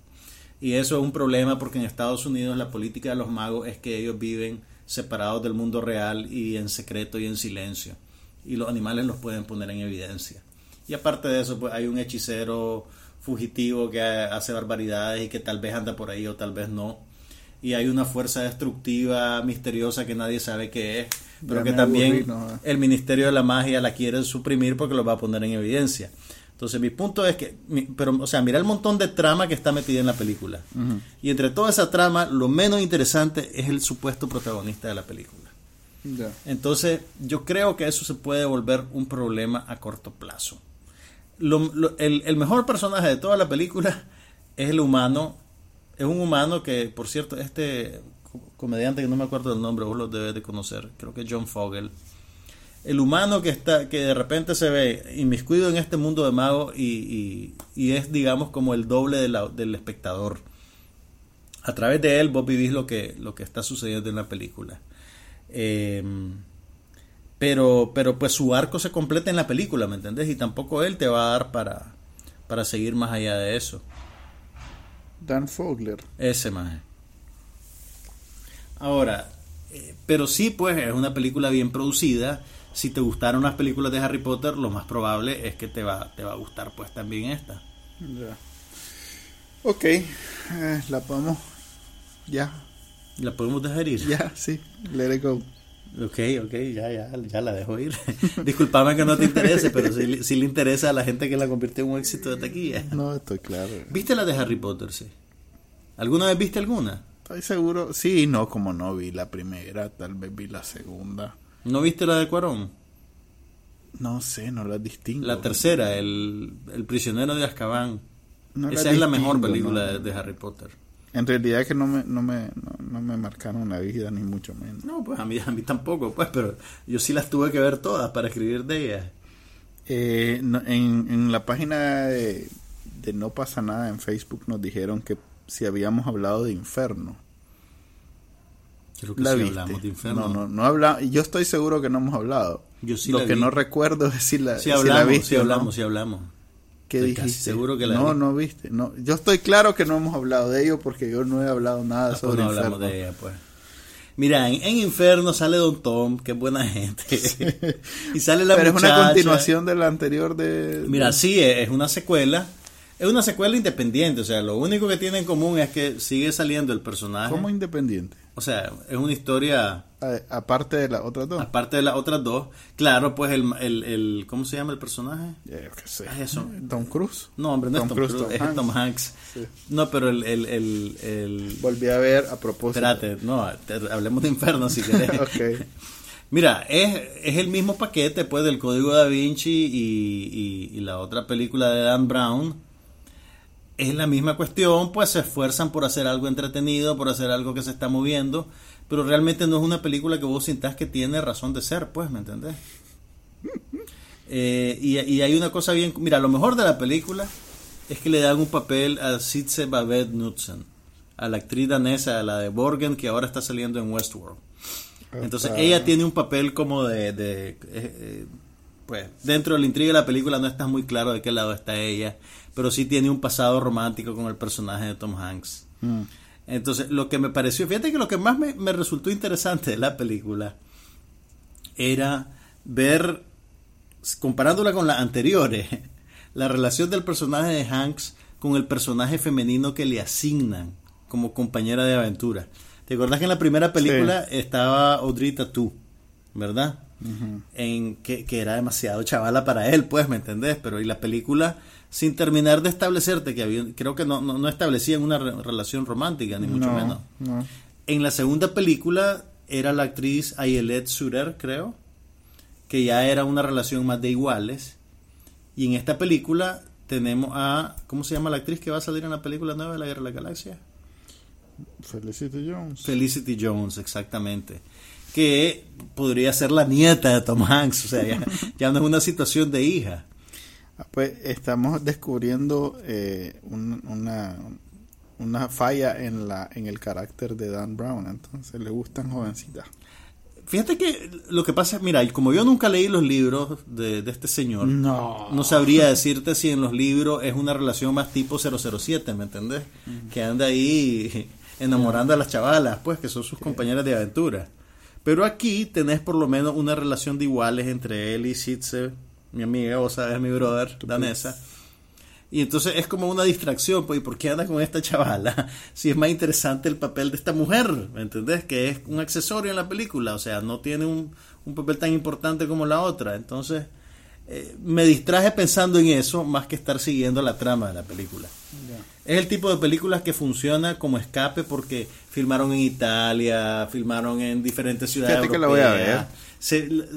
[SPEAKER 1] Y eso es un problema porque en Estados Unidos la política de los magos es que ellos viven separados del mundo real y en secreto y en silencio. Y los animales los pueden poner en evidencia. Y aparte de eso, pues hay un hechicero fugitivo que hace barbaridades y que tal vez anda por ahí o tal vez no. Y hay una fuerza destructiva misteriosa que nadie sabe qué es, pero que también eh. el Ministerio de la Magia la quiere suprimir porque lo va a poner en evidencia. Entonces mi punto es que, pero, o sea, mira el montón de trama que está metida en la película. Y entre toda esa trama, lo menos interesante es el supuesto protagonista de la película. Entonces, yo creo que eso se puede volver un problema a corto plazo el, mejor personaje de toda la película es el humano. Es un humano que, por cierto, este comediante que no me acuerdo del nombre, vos lo debes de conocer, creo que es John Fogel. El humano que está, que de repente se ve inmiscuido en este mundo de mago y, es, digamos, como el doble del espectador. A través de él vos vivís lo que, lo que está sucediendo en la película. Eh, pero, pero pues su arco se completa en la película, ¿me entendés? Y tampoco él te va a dar para, para seguir más allá de eso.
[SPEAKER 2] Dan Fogler.
[SPEAKER 1] Ese más. Ahora, eh, pero sí, pues es una película bien producida. Si te gustaron las películas de Harry Potter, lo más probable es que te va, te va a gustar pues también esta.
[SPEAKER 2] Ya. Ok, eh, la podemos ya.
[SPEAKER 1] La podemos dejar ir.
[SPEAKER 2] Ya, sí, let it go.
[SPEAKER 1] Ok, ok, ya, ya, ya la dejo ir. Disculpame que no te interese, pero sí, le interesa a la gente que la convirtió en un éxito de taquilla.
[SPEAKER 2] No, estoy claro.
[SPEAKER 1] ¿Viste la de Harry Potter, sí? ¿Alguna vez viste alguna?
[SPEAKER 2] Estoy seguro. Sí, no, como no vi la primera, tal vez vi la segunda.
[SPEAKER 1] ¿No viste la de Cuarón?
[SPEAKER 2] No sé, no la distingo.
[SPEAKER 1] La tercera, El, el prisionero de Azkaban. Esa es la mejor película de Harry Potter.
[SPEAKER 2] En realidad es que no me, no me, no, me marcaron la vida, ni mucho menos.
[SPEAKER 1] No, pues a mí, a mí tampoco, pues, pero yo sí las tuve que ver todas para escribir de ellas.
[SPEAKER 2] Eh, en, en la página de, No pasa nada en Facebook nos dijeron que si habíamos hablado de Inferno.
[SPEAKER 1] Creo que sí hablamos de Inferno.
[SPEAKER 2] No, no, no habla, yo estoy seguro que no hemos hablado.
[SPEAKER 1] Yo sí
[SPEAKER 2] Lo que no recuerdo es si la,
[SPEAKER 1] si hablamos, si hablamos, si hablamos.
[SPEAKER 2] ¿Qué dijiste?
[SPEAKER 1] seguro que la
[SPEAKER 2] No, no viste. No, yo estoy claro que no hemos hablado de ello porque yo no he hablado nada ah, pues sobre no hablamos de ella, pues.
[SPEAKER 1] Mira, en, Inferno sale Don Tom, que es buena gente. y sale la
[SPEAKER 2] Pero es una continuación de la anterior de...
[SPEAKER 1] Mira, sí, es una secuela. Es una secuela independiente, o sea, lo único que tiene en común es que sigue saliendo el personaje.
[SPEAKER 2] ¿Cómo independiente?
[SPEAKER 1] O sea, es una historia
[SPEAKER 2] aparte de las otras dos.
[SPEAKER 1] Aparte de las otras dos. Claro, pues el, el, el ¿cómo se llama el personaje?
[SPEAKER 2] qué sé.
[SPEAKER 1] Es eso.
[SPEAKER 2] Tom Cruise.
[SPEAKER 1] No, hombre, no Tom es Tom Cruise, es Tom Hanks. No, pero el, el, el,
[SPEAKER 2] Volví a ver a propósito.
[SPEAKER 1] Espérate, no, hablemos de Inferno si querés.
[SPEAKER 2] ok.
[SPEAKER 1] Mira, es, es el mismo paquete pues del Código Da Vinci y, y, y la otra película de Dan Brown es la misma cuestión, pues se esfuerzan por hacer algo entretenido, por hacer algo que se está moviendo, pero realmente no es una película que vos sintás que tiene razón de ser, pues, ¿me entendés? Eh, y, hay una cosa bien, mira, lo mejor de la película es que le dan un papel a Sitze Babette Knudsen, a la actriz danesa, a la de Borgen, que ahora está saliendo en Westworld. Entonces ella tiene un papel como de, eh, eh, pues, dentro de la intriga de la película no está muy claro de qué lado está ella, pero sí tiene un pasado romántico con el personaje de Tom Hanks. Mm. Entonces, lo que me pareció, fíjate que lo que más me, resultó interesante de la película era ver, comparándola con las anteriores, la relación del personaje de Hanks con el personaje femenino que le asignan como compañera de aventura. ¿Te acuerdas que en la primera película estaba Audrey Tautou, verdad? en que, era demasiado chavala para él, pues, ¿me entendés? Pero y la película, sin terminar de establecerte, que había, creo que no, no, establecían una relación romántica, ni mucho menos. En la segunda película era la actriz Ayelet Surer, creo, que ya era una relación más de iguales. Y en esta película tenemos a, ¿cómo se llama la actriz que va a salir en la película nueva de la Guerra de la Galaxia?
[SPEAKER 2] Felicity Jones.
[SPEAKER 1] Felicity Jones, exactamente que podría ser la nieta de Tom Hanks, o sea, ya, no es una situación de hija.
[SPEAKER 2] Ah, pues estamos descubriendo eh, una, una falla en, la, en el carácter de Dan Brown, entonces le gustan jovencitas.
[SPEAKER 1] Fíjate que lo que pasa, mira, como yo nunca leí los libros de, este señor,
[SPEAKER 2] no.
[SPEAKER 1] no sabría decirte si en los libros es una relación más tipo 007, ¿me entendés? Que anda ahí enamorando a las chavalas, pues, que son sus compañeras de aventura. Pero aquí tenés por lo menos una relación de iguales entre él y Sitze, mi amiga, o sabes, mi brother, danesa. Y entonces es como una distracción, pues, ¿y por qué anda con esta chavala? Si es más interesante el papel de esta mujer, ¿me entendés? Que es un accesorio en la película, o sea, no tiene un, un papel tan importante como la otra. Entonces, eh, me distraje pensando en eso más que estar siguiendo la trama de la película. Es el tipo de películas que funciona como escape porque filmaron en Italia, filmaron en diferentes ciudades.
[SPEAKER 2] Fíjate que la voy a ver.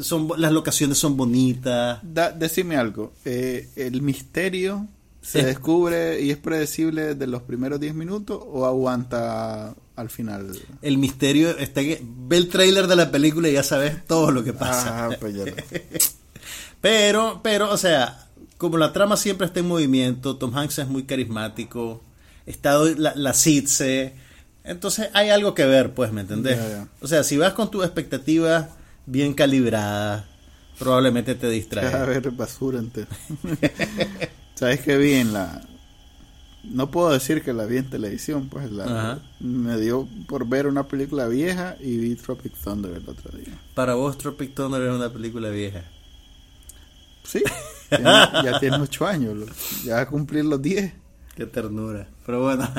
[SPEAKER 1] Son, las locaciones son bonitas.
[SPEAKER 2] decime algo. Eh, ¿El misterio se descubre y es predecible desde los primeros 10 minutos o aguanta al final?
[SPEAKER 1] El misterio está que ve el tráiler de la película y ya sabes todo lo que pasa.
[SPEAKER 2] Ah, pues ya
[SPEAKER 1] pero, pero, o sea, como la trama siempre está en movimiento, Tom Hanks es muy carismático, está la, la entonces hay algo que ver, pues, ¿me entendés? O sea, si vas con tus expectativas bien calibradas, probablemente te distraes.
[SPEAKER 2] A ver, basura ¿Sabes qué bien la... No puedo decir que la vi en televisión, pues la, me dio por ver una película vieja y vi Tropic Thunder el otro día.
[SPEAKER 1] Para vos Tropic Thunder es una película vieja.
[SPEAKER 2] Sí, ya tiene ocho años, ya va a cumplir los diez.
[SPEAKER 1] Qué ternura. Pero bueno.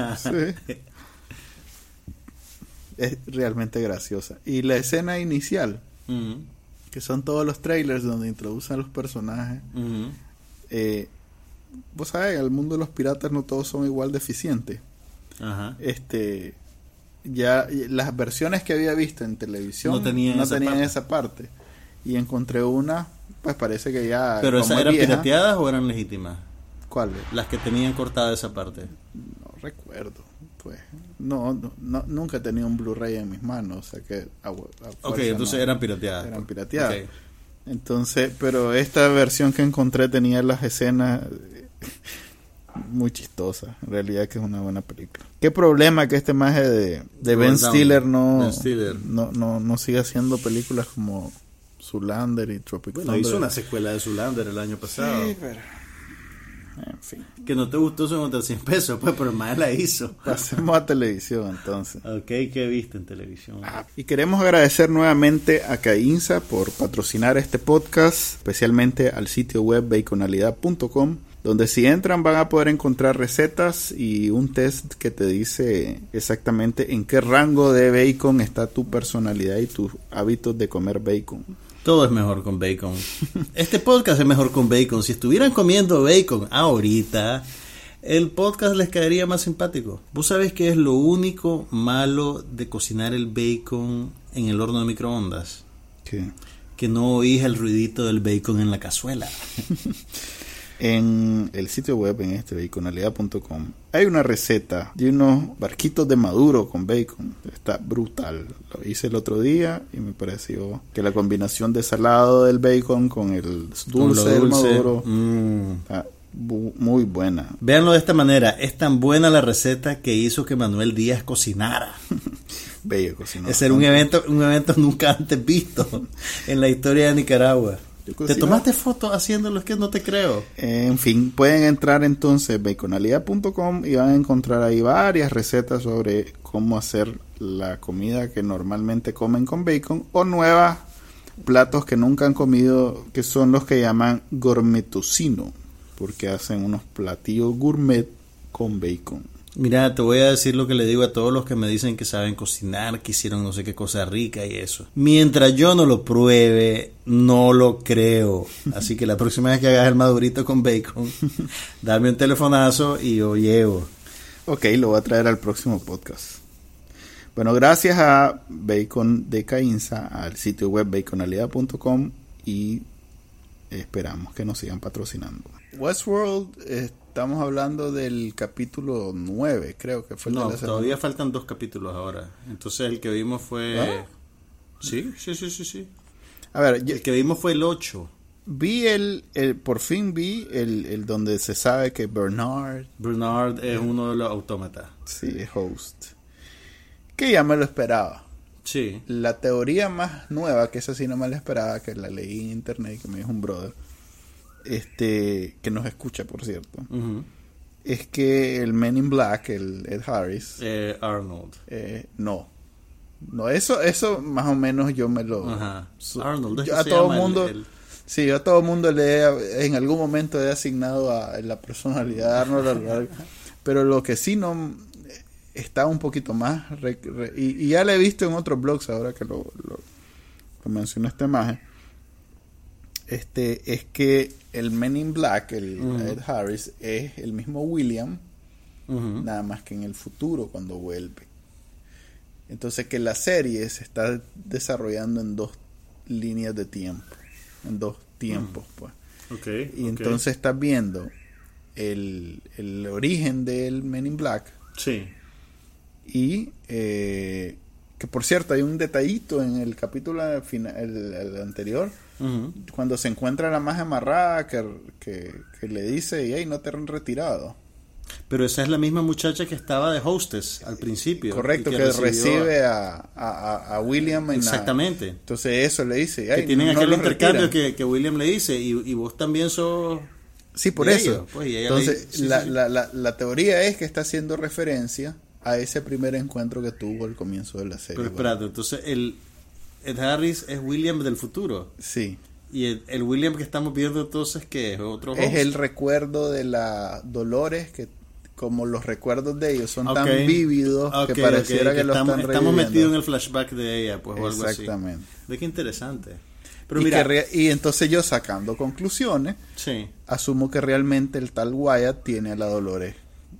[SPEAKER 2] Es realmente graciosa. Y la escena inicial, que son todos los trailers donde introducen a los personajes. eh, Vos sabés, el mundo de los piratas no todos son igual de eficientes. Ajá. Este, ya las versiones que había visto en televisión no tenían, esa parte. Y encontré una pues parece que ya.
[SPEAKER 1] ¿Pero esas eran pirateadas o eran legítimas?
[SPEAKER 2] ¿Cuáles?
[SPEAKER 1] Las que tenían cortada esa parte.
[SPEAKER 2] No recuerdo. Pues no, no, nunca he tenido un Blu-ray en mis manos, o sea que.
[SPEAKER 1] ok, entonces eran pirateadas.
[SPEAKER 2] Eran pirateadas. Entonces, pero esta versión que encontré tenía las escenas muy chistosas. En realidad que es una buena película. Qué problema que este maje de, de Ben, Stiller no, ben Stiller no, no, no siga haciendo películas como Zulander y Tropic
[SPEAKER 1] bueno, hizo una secuela de Zulander el año pasado.
[SPEAKER 2] Sí, pero... En fin.
[SPEAKER 1] Que no te gustó son otros 100 pesos, pues, pero más la hizo.
[SPEAKER 2] Pasemos a televisión entonces.
[SPEAKER 1] Ok, ¿qué viste en televisión?
[SPEAKER 2] Ah, y queremos agradecer nuevamente a Cainza por patrocinar este podcast, especialmente al sitio web baconalidad.com donde si entran van a poder encontrar recetas y un test que te dice exactamente en qué rango de bacon está tu personalidad y tus hábitos de comer bacon.
[SPEAKER 1] Todo es mejor con bacon. Este podcast es mejor con bacon. Si estuvieran comiendo bacon ahorita, el podcast les caería más simpático. ¿Vos sabés qué es lo único malo de cocinar el bacon en el horno de microondas?
[SPEAKER 2] ¿Qué?
[SPEAKER 1] Que no oís el ruidito del bacon en la cazuela.
[SPEAKER 2] en el sitio web en este baconalidad.com hay una receta de unos barquitos de maduro con bacon. Está brutal. Lo hice el otro día y me pareció que la combinación de salado del bacon con el dulce, del maduro mm. está muy buena.
[SPEAKER 1] Véanlo de esta manera. Es tan buena la receta que hizo que Manuel Díaz cocinara.
[SPEAKER 2] Bello cocinó
[SPEAKER 1] es un evento un evento nunca antes visto en la historia de Nicaragua ¿Te tomaste fotos haciéndolo? Es que no te creo.
[SPEAKER 2] En fin, pueden entrar entonces a baconalidad.com y van a encontrar ahí varias recetas sobre cómo hacer la comida que normalmente comen con bacon o nuevas platos que nunca han comido que son los que llaman gourmetocino porque hacen unos platillos gourmet con bacon.
[SPEAKER 1] Mira, te voy a decir lo que le digo a todos los que me dicen que saben cocinar, que hicieron no sé qué cosa rica y eso. Mientras yo no lo pruebe, no lo creo. Así que la próxima vez que hagas el madurito con bacon, dame un telefonazo y yo llevo.
[SPEAKER 2] Ok, lo voy a traer al próximo podcast. Bueno, gracias a Bacon de Cainza, al sitio web baconalidad.com y esperamos que nos sigan patrocinando. Westworld, estamos hablando del capítulo 9, creo que fue
[SPEAKER 1] el No, todavía faltan dos capítulos ahora. Entonces el que vimos fue... ¿Ah? Sí, sí, sí, sí, sí. A ver, el que vimos fue el 8.
[SPEAKER 2] Vi el, por fin vi el, el, donde se sabe que Bernard...
[SPEAKER 1] Bernard es uno de los autómatas.
[SPEAKER 2] Sí, host. Que ya me lo esperaba.
[SPEAKER 1] Sí.
[SPEAKER 2] La teoría más nueva, que esa sí no me la esperaba, que la leí en internet, que me dijo un brother, este, que nos escucha, por cierto, es que el Men in Black, el Ed Harris,
[SPEAKER 1] eh, Arnold,
[SPEAKER 2] eh, no, no, eso, eso más o menos yo me lo,
[SPEAKER 1] Arnold,
[SPEAKER 2] a todo mundo, sí, yo a todo mundo le he, en algún momento he asignado a la personalidad de Arnold, pero lo que sí no está un poquito más, y, ya lo he visto en otros blogs ahora que lo, lo, lo mencioné esta imagen este, es que el Men in Black, el Ed Harris, es el mismo William, nada más que en el futuro cuando vuelve. Entonces que la serie se está desarrollando en dos líneas de tiempo, en dos tiempos, pues. y entonces estás viendo el, el, origen del Men in Black.
[SPEAKER 1] Sí.
[SPEAKER 2] Y eh, que por cierto hay un detallito en el capítulo final, el anterior cuando se encuentra la más amarrada que, que, le dice, hey, no te han retirado.
[SPEAKER 1] Pero esa es la misma muchacha que estaba de hostess al principio.
[SPEAKER 2] Correcto, que, recibe a, a, William.
[SPEAKER 1] Exactamente.
[SPEAKER 2] entonces eso le dice.
[SPEAKER 1] que tienen aquel intercambio que, que, William le dice, y, y vos también sos...
[SPEAKER 2] Sí, por eso. Pues, entonces, la, La, la, la, teoría es que está haciendo referencia a ese primer encuentro que tuvo al comienzo de la serie.
[SPEAKER 1] Pero espérate, entonces el, Ed Harris es William del futuro.
[SPEAKER 2] Sí.
[SPEAKER 1] Y el, William que estamos viendo entonces que es otro
[SPEAKER 2] Es el recuerdo de la Dolores que como los recuerdos de ellos son tan vívidos que pareciera que, lo estamos,
[SPEAKER 1] estamos metidos en el flashback de ella, pues o algo Exactamente. Ve qué interesante.
[SPEAKER 2] Pero y, mira, y entonces yo sacando conclusiones,
[SPEAKER 1] sí.
[SPEAKER 2] asumo que realmente el tal Wyatt tiene a la Dolores,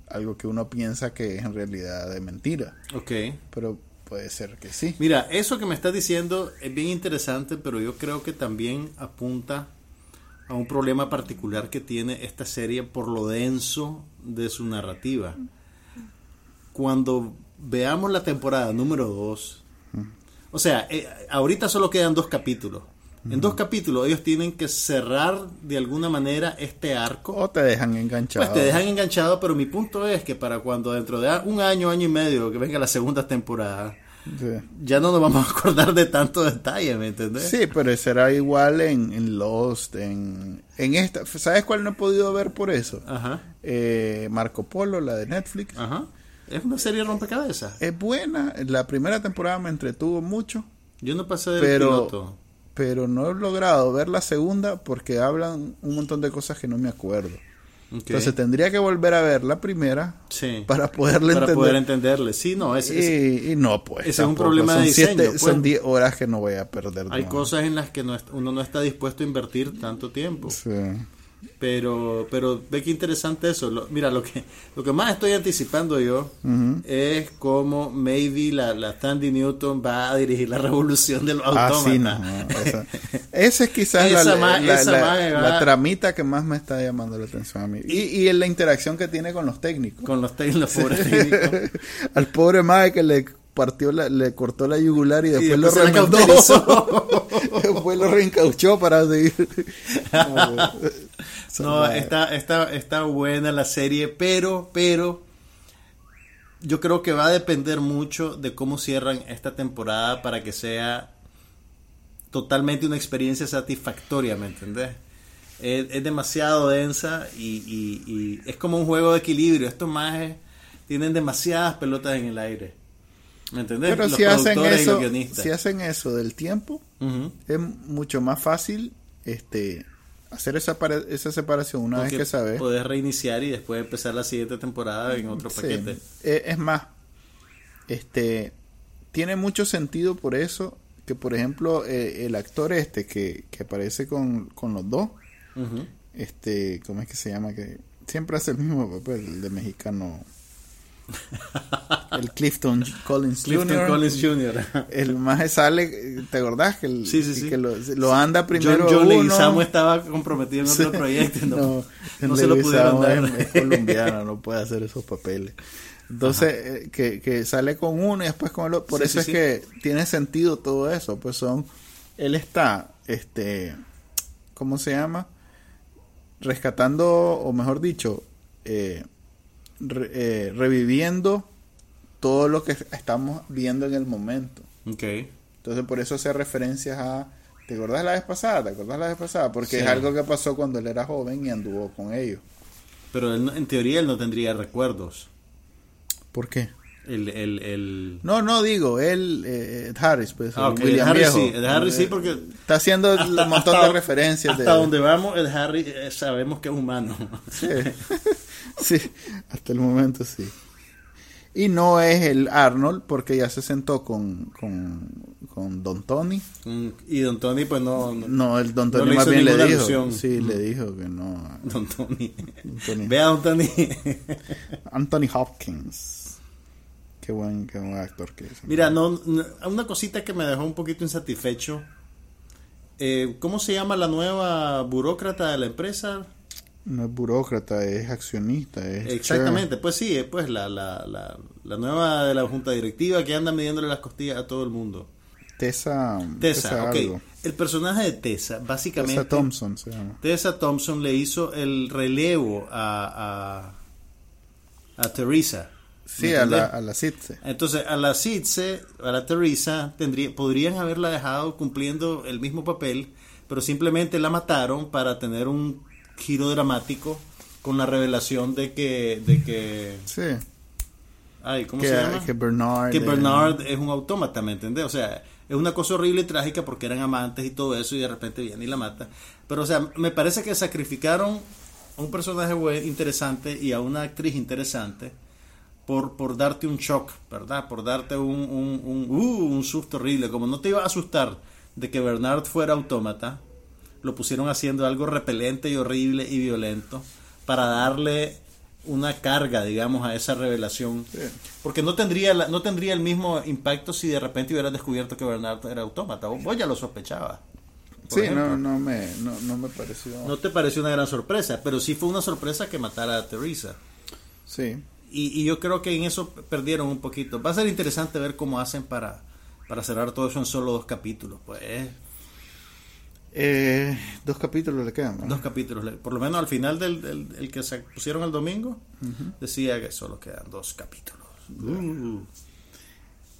[SPEAKER 2] algo que uno piensa que es en realidad de mentira.
[SPEAKER 1] Ok.
[SPEAKER 2] Pero Puede ser que sí.
[SPEAKER 1] Mira, eso que me estás diciendo es bien interesante, pero yo creo que también apunta a un problema particular que tiene esta serie por lo denso de su narrativa. Cuando veamos la temporada número 2, o sea, eh, ahorita solo quedan dos capítulos. En dos capítulos ellos tienen que cerrar de alguna manera este arco.
[SPEAKER 2] O te dejan enganchado.
[SPEAKER 1] Pues te dejan enganchado, pero mi punto es que para cuando dentro de un año, año y medio que venga la segunda temporada, ya no nos vamos a acordar de tanto detalle, ¿me entiendes?
[SPEAKER 2] Sí, pero será igual en, en Lost, en, en esta. ¿Sabes cuál no he podido ver por eso?
[SPEAKER 1] Ajá.
[SPEAKER 2] Eh, Marco Polo, la de Netflix.
[SPEAKER 1] Ajá. Es una serie rompecabezas.
[SPEAKER 2] Es buena. La primera temporada me entretuvo mucho.
[SPEAKER 1] Yo no pasé del piloto
[SPEAKER 2] pero no he logrado ver la segunda porque hablan un montón de cosas que no me acuerdo. Entonces tendría que volver a ver la primera para poderle
[SPEAKER 1] para poder entenderle. Sí, no, es,
[SPEAKER 2] y, no, pues.
[SPEAKER 1] Ese es un problema de diseño.
[SPEAKER 2] Pues. Son 10 horas que no voy a perder.
[SPEAKER 1] Hay cosas en las que uno no está dispuesto a invertir tanto tiempo.
[SPEAKER 2] Sí.
[SPEAKER 1] Pero, pero ve qué interesante eso. mira, lo que, lo que más estoy anticipando yo es cómo maybe la, la Tandy Newton va a dirigir la revolución de los ah, autómatas.
[SPEAKER 2] esa, es quizás la, tramita que más me está llamando la atención a mí. Y, y la interacción que tiene con los técnicos.
[SPEAKER 1] Con los, técnicos, pobres técnicos.
[SPEAKER 2] Al pobre Mae que le partió la, le cortó la yugular y después, lo después lo reencauchó para seguir.
[SPEAKER 1] no, está, está, está buena la serie, pero, pero yo creo que va a depender mucho de cómo cierran esta temporada para que sea totalmente una experiencia satisfactoria, ¿me entendés? Es, demasiado densa y, es como un juego de equilibrio. Estos más tienen demasiadas pelotas en el aire. ¿Me entendés?
[SPEAKER 2] Pero si hacen, eso, si hacen eso del tiempo, es mucho más fácil este hacer esa, esa separación una vez que sabes.
[SPEAKER 1] Puedes reiniciar y después empezar la siguiente temporada en otro paquete.
[SPEAKER 2] Eh, es más, este tiene mucho sentido por eso que, por ejemplo, eh, el actor este que, que aparece con, con los dos, este, ¿cómo es que se llama? Que siempre hace el mismo papel, el de mexicano. El Clifton Collins
[SPEAKER 1] Clifton Collins Jr.
[SPEAKER 2] el más sale, ¿te acordás? Que, el, que lo, anda primero
[SPEAKER 1] John, John uno. estaba comprometido en otro proyecto. No, no, se lo pudieron dar.
[SPEAKER 2] Es, colombiano, no puede hacer esos papeles. Entonces, eh, que, que, sale con uno y después con el otro. Por eso es que tiene sentido todo eso. Pues son. Él está, este. ¿Cómo se llama? Rescatando, o mejor dicho, eh, eh, reviviendo todo lo que estamos viendo en el momento.
[SPEAKER 1] Ok.
[SPEAKER 2] Entonces, por eso hace referencias a. ¿Te acordás la vez pasada? ¿Te acordás la vez pasada? Porque es algo que pasó cuando él era joven y anduvo con ellos.
[SPEAKER 1] Pero en teoría él no tendría recuerdos.
[SPEAKER 2] ¿Por qué?
[SPEAKER 1] El, el, el...
[SPEAKER 2] No, no digo, él, eh, Harris, pues.
[SPEAKER 1] Ah, el Harris sí, el Harris sí, porque.
[SPEAKER 2] Está haciendo un montón de referencias.
[SPEAKER 1] Hasta donde vamos, el Harris eh, sabemos que es humano.
[SPEAKER 2] Sí. sí, hasta el momento sí. Y no es el Arnold, porque ya se sentó con, con, con Don Tony.
[SPEAKER 1] Y Don Tony, pues no.
[SPEAKER 2] No, el Don Tony más bien le dijo. Sí, le dijo que no.
[SPEAKER 1] Don Tony. Ve a Don Tony.
[SPEAKER 2] Anthony Hopkins. Qué buen, qué buen actor que es.
[SPEAKER 1] Mira, no, una cosita que me dejó un poquito insatisfecho. Eh, ¿Cómo se llama la nueva burócrata de la empresa?
[SPEAKER 2] No es burócrata, es accionista. Es
[SPEAKER 1] Exactamente, pues sí, es pues la, la, la, la, nueva de la junta directiva que anda midiéndole las costillas a todo el mundo.
[SPEAKER 2] Tessa.
[SPEAKER 1] Tessa, ok. El personaje de Tessa, básicamente.
[SPEAKER 2] Tessa Thompson se llama.
[SPEAKER 1] Tessa Thompson le hizo el relevo a, a, a Teresa.
[SPEAKER 2] Sí, a la, a la CITSE.
[SPEAKER 1] Entonces, a la CITSE, a la Teresa, tendría, podrían haberla dejado cumpliendo el mismo papel, pero simplemente la mataron para tener un giro dramático con la revelación de que... De que
[SPEAKER 2] sí.
[SPEAKER 1] Ay, ¿cómo se llama?
[SPEAKER 2] Que Bernard...
[SPEAKER 1] Que Bernard es un autómata, ¿me entiendes? O sea, es una cosa horrible y trágica porque eran amantes y todo eso y de repente viene y la mata. Pero, o sea, me parece que sacrificaron a un personaje interesante y a una actriz interesante por, por darte un shock, ¿verdad? Por darte un, un, un, uh, un susto horrible. Como no te iba a asustar de que Bernard fuera autómata, lo pusieron haciendo algo repelente y horrible y violento para darle una carga, digamos, a esa revelación. Porque no tendría, no tendría el mismo impacto si de repente hubieras descubierto que Bernard era autómata. Vos ya lo sospechabas.
[SPEAKER 2] Sí, no, no, me, no, no me pareció.
[SPEAKER 1] No te pareció una gran sorpresa, pero sí fue una sorpresa que matara a Teresa.
[SPEAKER 2] Sí.
[SPEAKER 1] Y, yo creo que en eso perdieron un poquito. Va a ser interesante ver cómo hacen para, para cerrar todo eso en solo dos capítulos. Pues
[SPEAKER 2] eh, dos capítulos le quedan.
[SPEAKER 1] Dos capítulos. Por lo menos al final del, el que se pusieron el domingo, decía que solo quedan dos capítulos. Uh.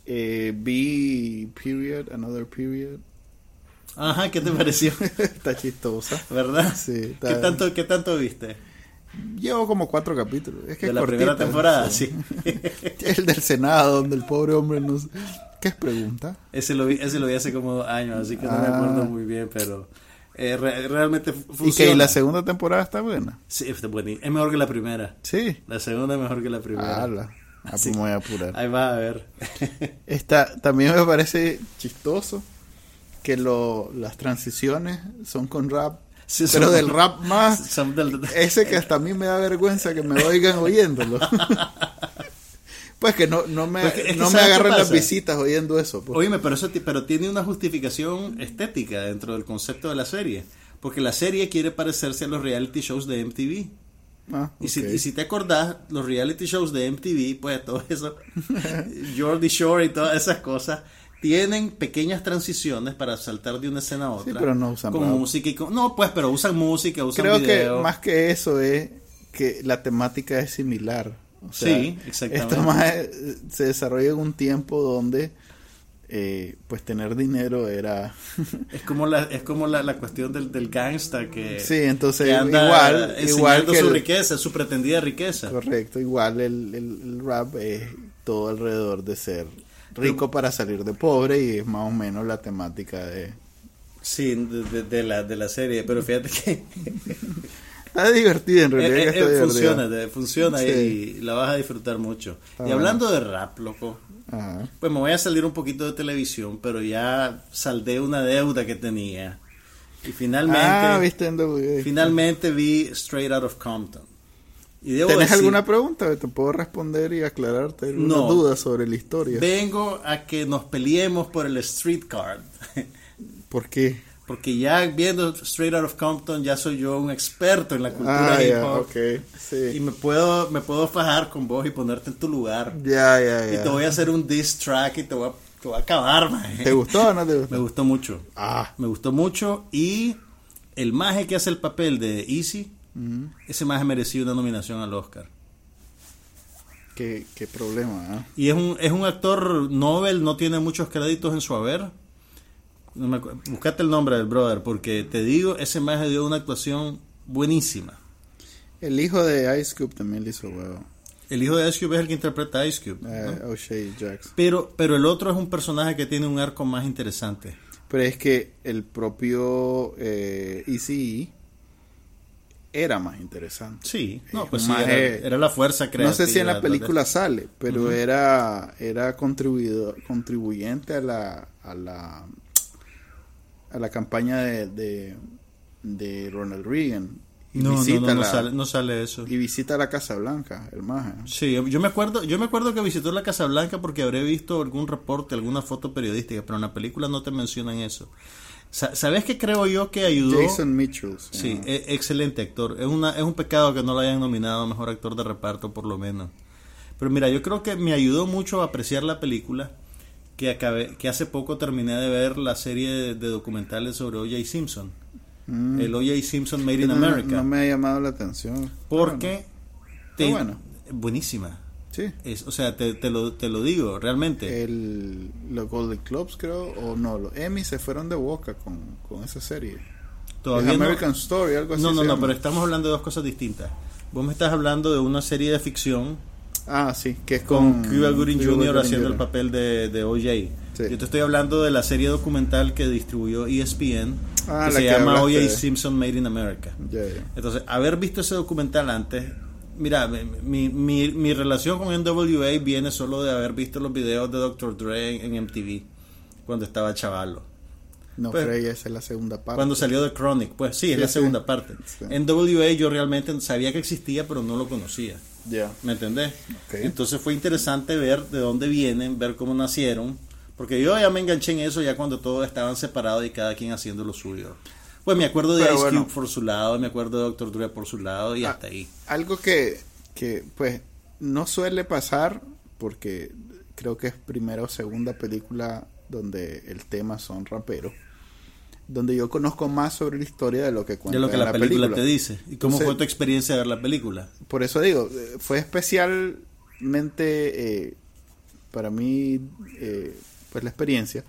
[SPEAKER 2] Eh, vi Period, Another Period.
[SPEAKER 1] Ajá, ¿qué te pareció?
[SPEAKER 2] está chistosa.
[SPEAKER 1] ¿Verdad?
[SPEAKER 2] Sí.
[SPEAKER 1] ¿Qué, tanto, ¿Qué tanto viste?
[SPEAKER 2] Llevo como cuatro capítulos. Es que
[SPEAKER 1] de la primera temporada, sí.
[SPEAKER 2] el del Senado, donde el pobre hombre nos... ¿Qué es pregunta?
[SPEAKER 1] Ese lo vi, ese lo vi hace como dos años, así que no me acuerdo ah. muy bien, pero eh, realmente funciona.
[SPEAKER 2] ¿Y que la segunda temporada está buena?
[SPEAKER 1] Sí, está buena. Es mejor que la primera.
[SPEAKER 2] Sí.
[SPEAKER 1] La segunda es mejor que la primera.
[SPEAKER 2] Ah, la. Ah, pues voy a apurar.
[SPEAKER 1] Ahí va a ver.
[SPEAKER 2] Está, también me parece chistoso que lo, las transiciones son con rap pero del rap más. ese que hasta a mí me da vergüenza que me oigan oyéndolo. pues que no, no me, pues no me agarren las visitas oyendo eso.
[SPEAKER 1] Pues. Oíme, pero, eso, pero tiene una justificación estética dentro del concepto de la serie. Porque la serie quiere parecerse a los reality shows de MTV. Ah, y, si, y, si, te acordás, los reality shows de MTV, pues todo eso, Jordi Shore y todas esas cosas, tienen pequeñas transiciones para saltar de una escena a otra.
[SPEAKER 2] Sí, pero no usan
[SPEAKER 1] con música y con, no, pues, pero usan música, usan
[SPEAKER 2] Creo que más que eso es que la temática es similar.
[SPEAKER 1] sí, exactamente.
[SPEAKER 2] Esto más se desarrolla en un tiempo donde eh, pues tener dinero era
[SPEAKER 1] es como la es como la, la cuestión del, del gangsta que
[SPEAKER 2] sí entonces igual igual
[SPEAKER 1] que su riqueza su pretendida riqueza
[SPEAKER 2] correcto igual el, el rap es todo alrededor de ser rico para salir de pobre y es más o menos la temática de
[SPEAKER 1] Sí, de, la, de la serie, pero fíjate que...
[SPEAKER 2] Está divertido en realidad.
[SPEAKER 1] Eh, eh, funciona, funciona y la vas a disfrutar mucho. y hablando de rap, loco, pues me voy a salir un poquito de televisión, pero ya saldé una deuda que tenía. Y finalmente,
[SPEAKER 2] ah,
[SPEAKER 1] finalmente vi Straight Out of Compton.
[SPEAKER 2] Y ¿Tenés alguna pregunta? Te puedo responder y aclararte algunas dudas sobre la historia.
[SPEAKER 1] Vengo a que nos peleemos por el street card.
[SPEAKER 2] ¿Por qué?
[SPEAKER 1] Porque ya viendo Straight Out of Compton ya soy yo un experto en la cultura ah, hip hop.
[SPEAKER 2] sí.
[SPEAKER 1] Y me puedo, me puedo fajar con vos y ponerte en tu lugar.
[SPEAKER 2] Ya, ya, ya.
[SPEAKER 1] Y te voy a hacer un diss track y te voy a, a acabar, man.
[SPEAKER 2] ¿Te gustó o no te gustó?
[SPEAKER 1] Me gustó mucho.
[SPEAKER 2] Ah.
[SPEAKER 1] Me gustó mucho y el maje que hace el papel de Easy, ese maje merecía una nominación al Oscar.
[SPEAKER 2] Qué, qué problema, ¿eh?
[SPEAKER 1] Y es un, es un actor Nobel, no tiene muchos créditos en su haber no buscate el nombre del brother, porque te digo, ese maje dio una actuación buenísima.
[SPEAKER 2] El hijo de Ice Cube también le hizo huevo.
[SPEAKER 1] El hijo de Ice Cube es el que interpreta a Ice Cube.
[SPEAKER 2] Uh, Jackson.
[SPEAKER 1] Pero, pero el otro es un personaje que tiene un arco más interesante.
[SPEAKER 2] Pero es que el propio eh, Easy era más interesante.
[SPEAKER 1] Sí, no, pues era, la fuerza creativa.
[SPEAKER 2] No sé si en la película sale, pero era, era contribuidor, contribuyente a la, a la a la campaña de, de, Ronald Reagan.
[SPEAKER 1] Y no, visita no, sale, no sale eso.
[SPEAKER 2] Y visita la Casa Blanca, el maje.
[SPEAKER 1] Sí, yo me acuerdo, yo me acuerdo que visitó la Casa Blanca porque habré visto algún reporte, alguna foto periodística, pero en la película no te mencionan eso. ¿Sabes qué creo yo que ayudó?
[SPEAKER 2] Jason Mitchell.
[SPEAKER 1] Sí, e, excelente actor. Es, una, es un pecado que no lo hayan nominado a mejor actor de reparto, por lo menos. Pero mira, yo creo que me ayudó mucho a apreciar la película que, acabé, que hace poco terminé de ver la serie de, documentales sobre O.J. Simpson. Mm. El O.J. Simpson Made in America.
[SPEAKER 2] No me ha llamado la atención.
[SPEAKER 1] Porque...
[SPEAKER 2] bueno.
[SPEAKER 1] Buenísima.
[SPEAKER 2] Sí.
[SPEAKER 1] Es, o sea, te, te, lo, te lo digo, realmente.
[SPEAKER 2] El, los Golden Clubs, creo, o no, los Emmy se fueron de boca con, con esa serie.
[SPEAKER 1] Todavía
[SPEAKER 2] American Story, algo así.
[SPEAKER 1] No, no, no, pero estamos hablando de dos cosas distintas. Vos me estás hablando de una serie de ficción
[SPEAKER 2] Ah, sí, que es
[SPEAKER 1] con, Cuba Gooding Jr. haciendo el papel de, de OJ. Yo te estoy hablando de la serie documental que distribuyó ESPN, ah, que se llama OJ Simpson Made in America. Entonces, haber visto ese documental antes, mira, mi, mi, mi, relación con NWA viene solo de haber visto los videos de Dr. Dre en MTV cuando estaba chavalo.
[SPEAKER 2] No, pues, pero esa es la segunda parte.
[SPEAKER 1] Cuando salió de Chronic, pues sí, es la segunda parte. NWA yo realmente sabía que existía, pero no lo conocía.
[SPEAKER 2] Ya.
[SPEAKER 1] ¿Me entendés? Entonces fue interesante ver de dónde vienen, ver cómo nacieron, porque yo ya me enganché en eso ya cuando todos estaban separados y cada quien haciendo lo suyo. Pues me acuerdo de Ice Cube por su lado, me acuerdo de Doctor Dre por su lado y ah, hasta ahí.
[SPEAKER 2] Algo que, que, pues, no suele pasar, porque creo que es primera o segunda película donde el tema son raperos donde yo conozco más sobre la historia de lo que cuenta
[SPEAKER 1] de lo que la, película, te dice y cómo fue tu experiencia de ver la película.
[SPEAKER 2] por eso digo eh, fue especialmente eh, para mí eh, pues la experiencia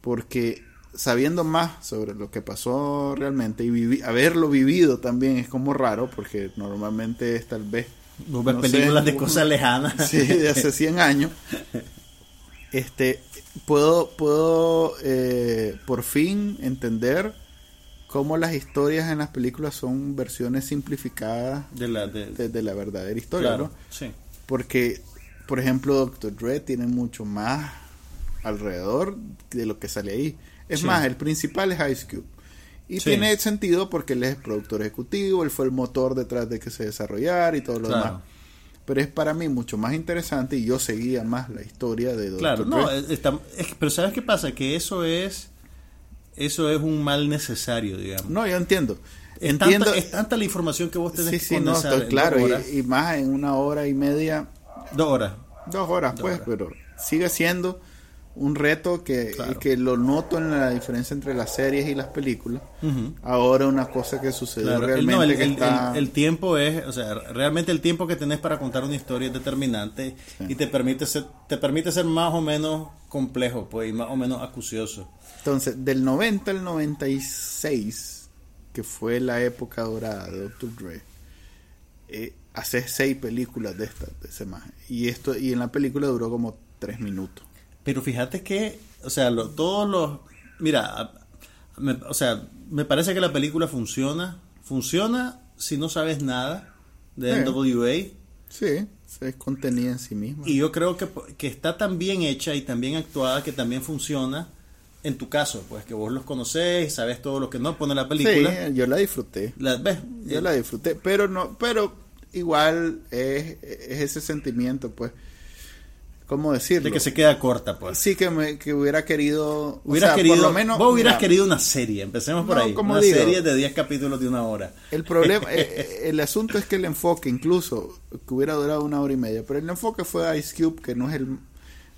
[SPEAKER 2] porque sabiendo más sobre lo que pasó realmente y haberlo vivido también es como raro porque normalmente es tal vez
[SPEAKER 1] no películas de cosas lejanas
[SPEAKER 2] sí de hace 100 años este puedo, puedo eh, por fin entender cómo las historias en las películas son versiones simplificadas
[SPEAKER 1] de la,
[SPEAKER 2] de, la verdadera historia, ¿no? Porque, por ejemplo, Doctor Dre tiene mucho más alrededor de lo que sale ahí. Es más, el principal es Ice Cube. Y tiene sentido porque él es productor ejecutivo, él fue el motor detrás de que se desarrollara y todo lo demás pero es para mí mucho más interesante y yo seguía más la historia de Doctor
[SPEAKER 1] Claro, no, pero ¿sabes qué pasa? Que eso es eso es un mal necesario, digamos.
[SPEAKER 2] No, yo entiendo.
[SPEAKER 1] Es,
[SPEAKER 2] entiendo,
[SPEAKER 1] tanta, es tanta la información que vos tenés
[SPEAKER 2] sí, sí, no, estoy claro, y, más en una hora y media.
[SPEAKER 1] Dos horas.
[SPEAKER 2] Dos horas, pues, pero sigue siendo un reto que, que lo noto en la diferencia entre las series y las películas. Ahora una cosa que sucede realmente
[SPEAKER 1] el, el, tiempo es, o sea, realmente el tiempo que tenés para contar una historia es determinante y te permite ser, te permite ser más o menos complejo, pues, y más o menos acucioso.
[SPEAKER 2] Entonces, del 90 al 96, que fue la época dorada de Dr. Dre, eh, hace seis películas de esta, de ese Y esto, y en la película duró como tres minutos.
[SPEAKER 1] Pero fíjate que, o sea, todos los... Mira, o sea, me parece que la película funciona. Funciona si no sabes nada de NWA.
[SPEAKER 2] Sí, es contenida en sí misma.
[SPEAKER 1] Y yo creo que, que está tan bien hecha y tan bien actuada que también funciona en tu caso, pues que vos los conocés y sabes todo lo que no pone la película.
[SPEAKER 2] Sí, yo la disfruté.
[SPEAKER 1] La, ¿ves?
[SPEAKER 2] Yo la disfruté, pero no, pero igual es, es ese sentimiento, pues. ¿Cómo decirlo?
[SPEAKER 1] De que se queda corta, pues.
[SPEAKER 2] Sí, que, me, que hubiera querido.
[SPEAKER 1] Hubiera querido. Por lo menos, vos hubieras querido una serie, empecemos por ahí.
[SPEAKER 2] Como
[SPEAKER 1] una serie de 10 capítulos de una hora.
[SPEAKER 2] El problema, eh, eh, el asunto es que el enfoque, incluso, que hubiera durado una hora y media, pero el enfoque fue Ice Cube, que no es el,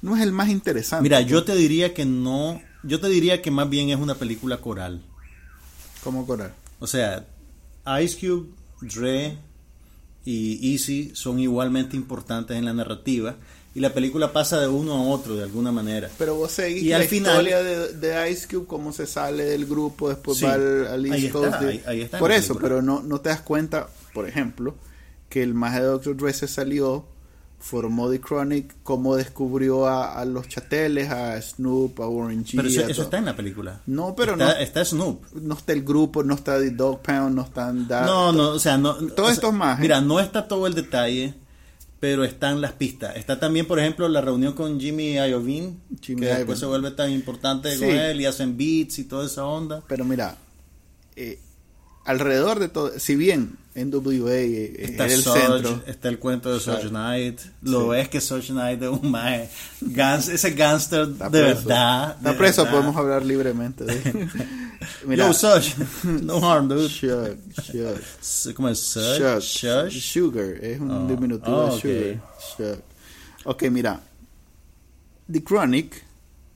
[SPEAKER 2] no es el más interesante.
[SPEAKER 1] Mira, yo te diría que no. Yo te diría que más bien es una película coral.
[SPEAKER 2] ¿Cómo coral?
[SPEAKER 1] O sea, Ice Cube, Dre y Easy son igualmente importantes en la narrativa y la película pasa de uno a otro de alguna manera.
[SPEAKER 2] Pero vos seguís y la al final, historia de, Ice Cube, cómo se sale del grupo, después va al, East Coast. por eso, pero no, no te das cuenta, por ejemplo, que el más de Dr. Dre se salió formó The Chronic, cómo descubrió a, los chateles, a Snoop, a Warren G.
[SPEAKER 1] Pero eso, está en la película.
[SPEAKER 2] No, pero
[SPEAKER 1] está,
[SPEAKER 2] no.
[SPEAKER 1] Está Snoop.
[SPEAKER 2] No está el grupo, no está The Dog Pound, no están.
[SPEAKER 1] no, no, o sea, no.
[SPEAKER 2] Todos estos más.
[SPEAKER 1] Mira, no está todo el detalle pero están las pistas. Está también, por ejemplo, la reunión con Jimmy Iovine, que después se vuelve tan importante con él y hacen beats y toda esa onda.
[SPEAKER 2] Pero mira, eh, alrededor de todo, si bien NWA está el centro,
[SPEAKER 1] está el cuento de Suge Knight, lo es que Suge Knight es un mae, ese gangster de verdad.
[SPEAKER 2] Está preso, podemos hablar libremente de
[SPEAKER 1] Mira, Yo, Suge, no harm, dude.
[SPEAKER 2] Suge, Suge.
[SPEAKER 1] ¿Cómo es Suge?
[SPEAKER 2] Suge. Sugar, es un oh. diminutivo de oh, Sugar. Suge. Ok, mira, The Chronic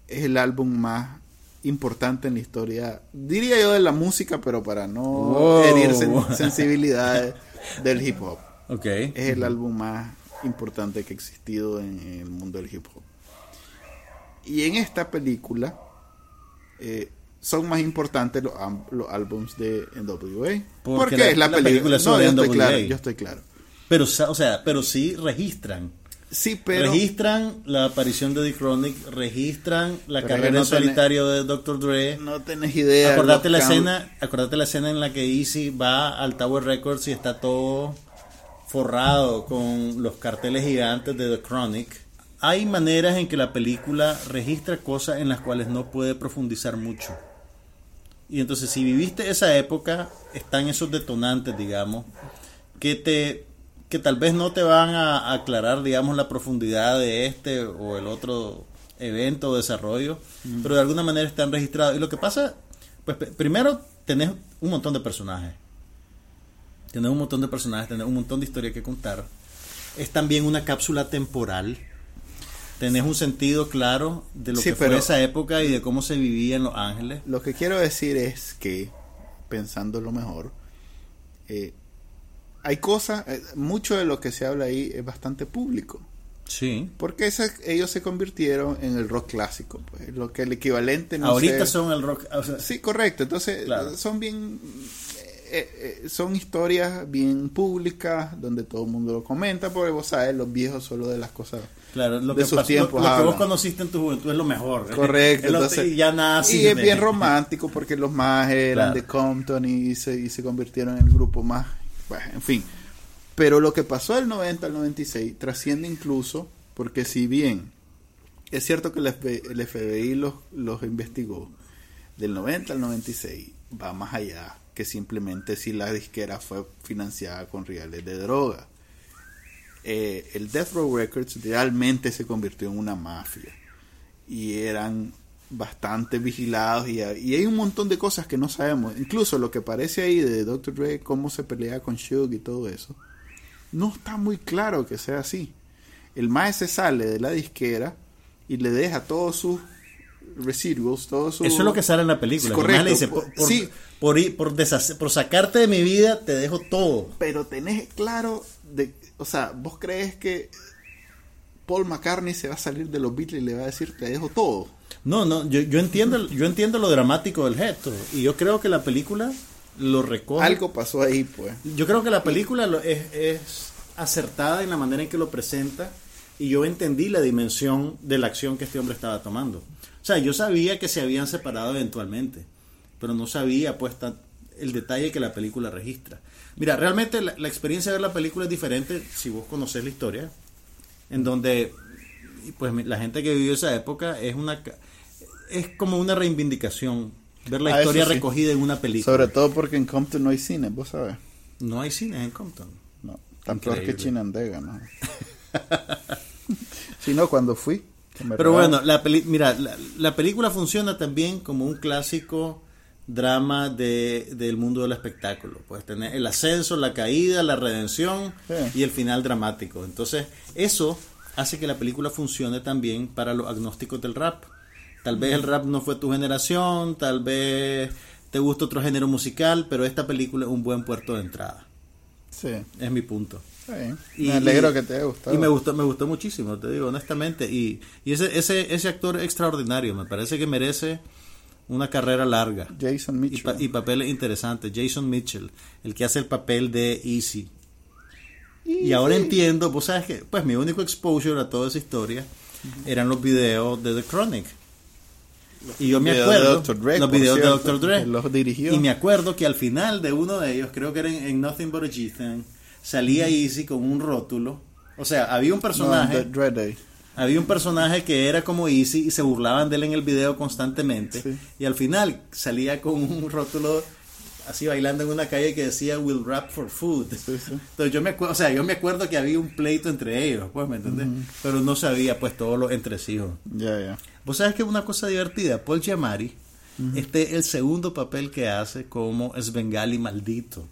[SPEAKER 2] es el álbum más importante en la historia, diría yo de la música, pero para no herir sensibilidades del hip hop.
[SPEAKER 1] Okay.
[SPEAKER 2] Es el álbum más importante que ha existido en, el mundo del hip hop. Y en esta película eh, son más importantes los, los álbums de NWA. Porque, es la, película, no, yo estoy claro, yo estoy claro.
[SPEAKER 1] Pero, o sea, pero sí registran
[SPEAKER 2] Sí, pero...
[SPEAKER 1] Registran la aparición de The Chronic, registran la carrera en solitario de Dr. Dre.
[SPEAKER 2] No tenés idea.
[SPEAKER 1] Acordate la escena, acordate la escena en la que Easy va al Tower Records y está todo forrado con los carteles gigantes de The Chronic. Hay maneras en que la película registra cosas en las cuales no puede profundizar mucho. Y entonces si viviste esa época, están esos detonantes, digamos, que te que tal vez no te van a aclarar, digamos, la profundidad de este o el otro evento o desarrollo, pero de alguna manera están registrados. Y lo que pasa, pues primero tenés un montón de personajes. Tenés un montón de personajes, tenés un montón de historia que contar. Es también una cápsula temporal. Tenés un sentido claro de lo que fue esa época y de cómo se vivía en Los Ángeles.
[SPEAKER 2] Lo que quiero decir es que, pensando lo mejor, eh, hay cosas, eh, mucho de lo que se habla ahí es bastante público.
[SPEAKER 1] Sí.
[SPEAKER 2] Porque ellos se convirtieron en el rock clásico, pues, lo que el equivalente no
[SPEAKER 1] Ahorita son el rock.
[SPEAKER 2] sí, correcto. Entonces, son bien. Eh, eh, son historias bien públicas donde todo el mundo lo comenta, porque vos sabes, los viejos solo de las cosas.
[SPEAKER 1] Claro, lo que, sus tiempos lo, que vos conociste en tu juventud es lo mejor.
[SPEAKER 2] Correcto.
[SPEAKER 1] entonces, y ya nada
[SPEAKER 2] Y es bien romántico porque los más eran de Compton y se, y se convirtieron en el grupo más en fin. Pero lo que pasó del 90 al 96 trasciende incluso porque si bien es cierto que el FBI, los, los investigó, del 90 al 96 va más allá que simplemente si la disquera fue financiada con reales de droga. Eh, el Death Row Records realmente se convirtió en una mafia y eran bastante vigilados y, hay un montón de cosas que no sabemos. Incluso lo que parece ahí de Dr. Dre, cómo se pelea con Shug y todo eso, no está muy claro que sea así. El maestro se sale de la disquera y le deja todos sus residuos, todos sus...
[SPEAKER 1] Eso es lo que sale en la película.
[SPEAKER 2] correcto.
[SPEAKER 1] dice, por, sí. por, por, por, sacarte de mi vida, te dejo todo.
[SPEAKER 2] Pero tenés claro, de, o sea, vos crees que Paul McCartney se va a salir de los Beatles y le va a decir, te dejo todo.
[SPEAKER 1] No, no, yo, yo, entiendo, yo entiendo lo dramático del gesto y yo creo que la película lo recoge.
[SPEAKER 2] Algo pasó ahí, pues.
[SPEAKER 1] Yo creo que la película es, es acertada en la manera en que lo presenta y yo entendí la dimensión de la acción que este hombre estaba tomando. O sea, yo sabía que se habían separado eventualmente, pero no sabía pues el detalle que la película registra. Mira, realmente la, experiencia de ver la película es diferente si vos conocés la historia, en donde pues la gente que vivió esa época es una es como una reivindicación ver la ah, historia recogida en una película.
[SPEAKER 2] Sobre todo porque en Compton no hay cine, vos sabes.
[SPEAKER 1] No hay cine en Compton.
[SPEAKER 2] No, tan peor que Chinandega, ¿no? si no, cuando fui.
[SPEAKER 1] Pero bueno, la mira, la, película funciona también como un clásico drama de, del mundo del espectáculo. Puedes tener el ascenso, la caída, la redención y el final dramático. Entonces, eso hace que la película funcione también para los agnósticos del rap. Tal vez el rap no fue tu generación, tal vez te gusta otro género musical, pero esta película es un buen puerto de entrada. Sí. Es mi punto.
[SPEAKER 2] Y, me alegro que te haya gustado.
[SPEAKER 1] Y me gustó, me gustó muchísimo, te digo honestamente. Y, y ese, ese, ese actor extraordinario, me parece que merece una carrera larga.
[SPEAKER 2] Jason Mitchell.
[SPEAKER 1] Y, papeles interesantes. Jason Mitchell, el que hace el papel de Easy. Y ahora entiendo, vos sabes que, pues mi único exposure a toda esa historia eran los videos de The Chronic. y yo me acuerdo, los videos de Dr. Dre.
[SPEAKER 2] Los dirigió.
[SPEAKER 1] Y me acuerdo que al final de uno de ellos, creo que era en, Nothing But a G salía Easy con un rótulo. O sea, había un personaje. Había un personaje que era como Easy y se burlaban de él en el video constantemente. Y al final salía con un rótulo así bailando en una calle que decía Will rap for food. Entonces yo me acuerdo, o sea, yo me acuerdo que había un pleito entre ellos, pues, ¿me entendés? Pero no sabía pues todos los entresijos.
[SPEAKER 2] Ya, ya.
[SPEAKER 1] Vos sabes que es una cosa divertida, Paul Giamatti, este es el segundo papel que hace como Svengali maldito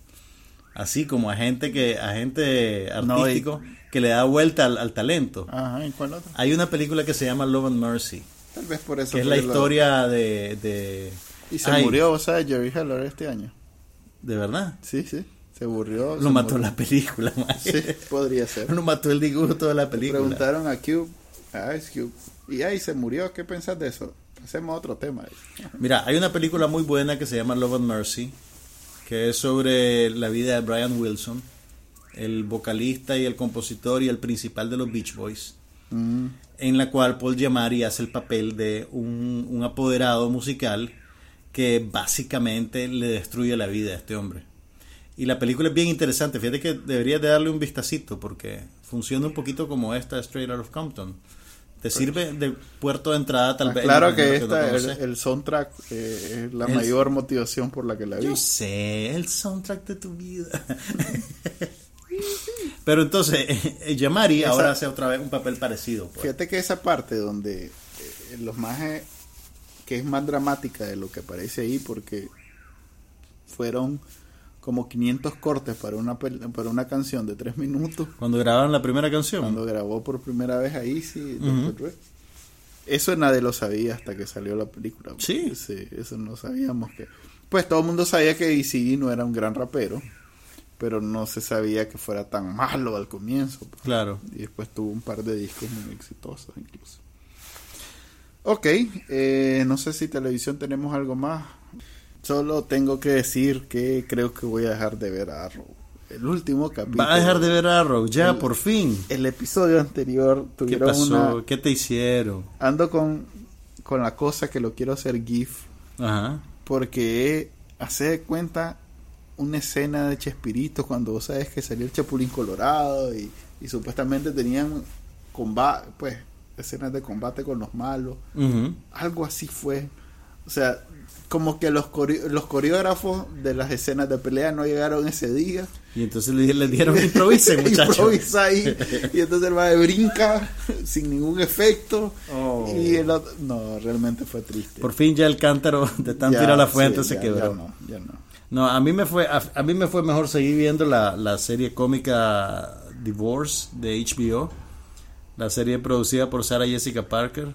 [SPEAKER 1] así como agente que agente artístico que le da vuelta al, talento.
[SPEAKER 2] Ajá, ¿y cuál otro?
[SPEAKER 1] Hay una película que se llama Love and Mercy.
[SPEAKER 2] Tal vez por eso.
[SPEAKER 1] Que es la historia de, de,
[SPEAKER 2] Y se murió, o sea, Jerry Heller este año.
[SPEAKER 1] ¿De verdad?
[SPEAKER 2] Sí, sí. Se murió.
[SPEAKER 1] Lo mató la película,
[SPEAKER 2] Sí, podría ser.
[SPEAKER 1] Lo mató el disgusto de la película.
[SPEAKER 2] Preguntaron a Cube, a Ice Cube, y ahí se murió. ¿Qué pensás de eso? Hacemos otro tema.
[SPEAKER 1] Mira, hay una película muy buena que se llama Love and Mercy que es sobre la vida de Brian Wilson, el vocalista y el compositor y el principal de los Beach Boys, mm. en la cual Paul Giamatti hace el papel de un, apoderado musical que básicamente le destruye la vida a este hombre. Y la película es bien interesante, fíjate que deberías de darle un vistacito porque funciona un poquito como esta Straight Out of Compton te sirve de puerto de entrada tal ah, vez.
[SPEAKER 2] Claro que, esta, el, soundtrack eh, es la mayor motivación por la que la vi.
[SPEAKER 1] Yo sé, el soundtrack de tu vida. Pero entonces, eh, Yamari ahora hace otra vez un papel parecido.
[SPEAKER 2] Pues. Fíjate que esa parte donde eh, los más que es más dramática de lo que aparece ahí porque fueron como 500 cortes para una para una canción de 3 minutos.
[SPEAKER 1] Cuando grabaron la primera canción.
[SPEAKER 2] Cuando grabó por primera vez ahí, sí. Eso nadie lo sabía hasta que salió la película.
[SPEAKER 1] Sí.
[SPEAKER 2] sí. Eso no sabíamos que... Pues todo el mundo sabía que Easy no era un gran rapero, pero no se sabía que fuera tan malo al comienzo. Pues.
[SPEAKER 1] Claro.
[SPEAKER 2] Y después tuvo un par de discos muy exitosos incluso. Ok, eh, no sé si televisión tenemos algo más. Solo tengo que decir que creo que voy a dejar de ver a Arrow. El último capítulo.
[SPEAKER 1] Va a dejar de ver a Arrow, ya, por fin.
[SPEAKER 2] El episodio anterior tuvieron
[SPEAKER 1] ¿Qué pasó? ¿Qué te hicieron?
[SPEAKER 2] Ando con, con la cosa que lo quiero hacer GIF.
[SPEAKER 1] Ajá.
[SPEAKER 2] Porque hace de cuenta una escena de Chespirito cuando vos sabes que salió el Chapulín Colorado y, supuestamente tenían combate, pues, escenas de combate con los malos. Algo así fue. O sea, como que los, los coreógrafos de las escenas de pelea no llegaron ese día.
[SPEAKER 1] Y entonces le, dieron improvisen, muchachos.
[SPEAKER 2] Improvisa ahí. y entonces el va de brinca sin ningún efecto. Oh. Y el otro, no, realmente fue triste.
[SPEAKER 1] Por fin ya el cántaro de tan tiro a la fuente se quedó.
[SPEAKER 2] Ya no, ya no.
[SPEAKER 1] No, a mí me fue, a, mí me fue mejor seguir viendo la, la serie cómica Divorce de HBO. La serie producida por Sarah Jessica Parker.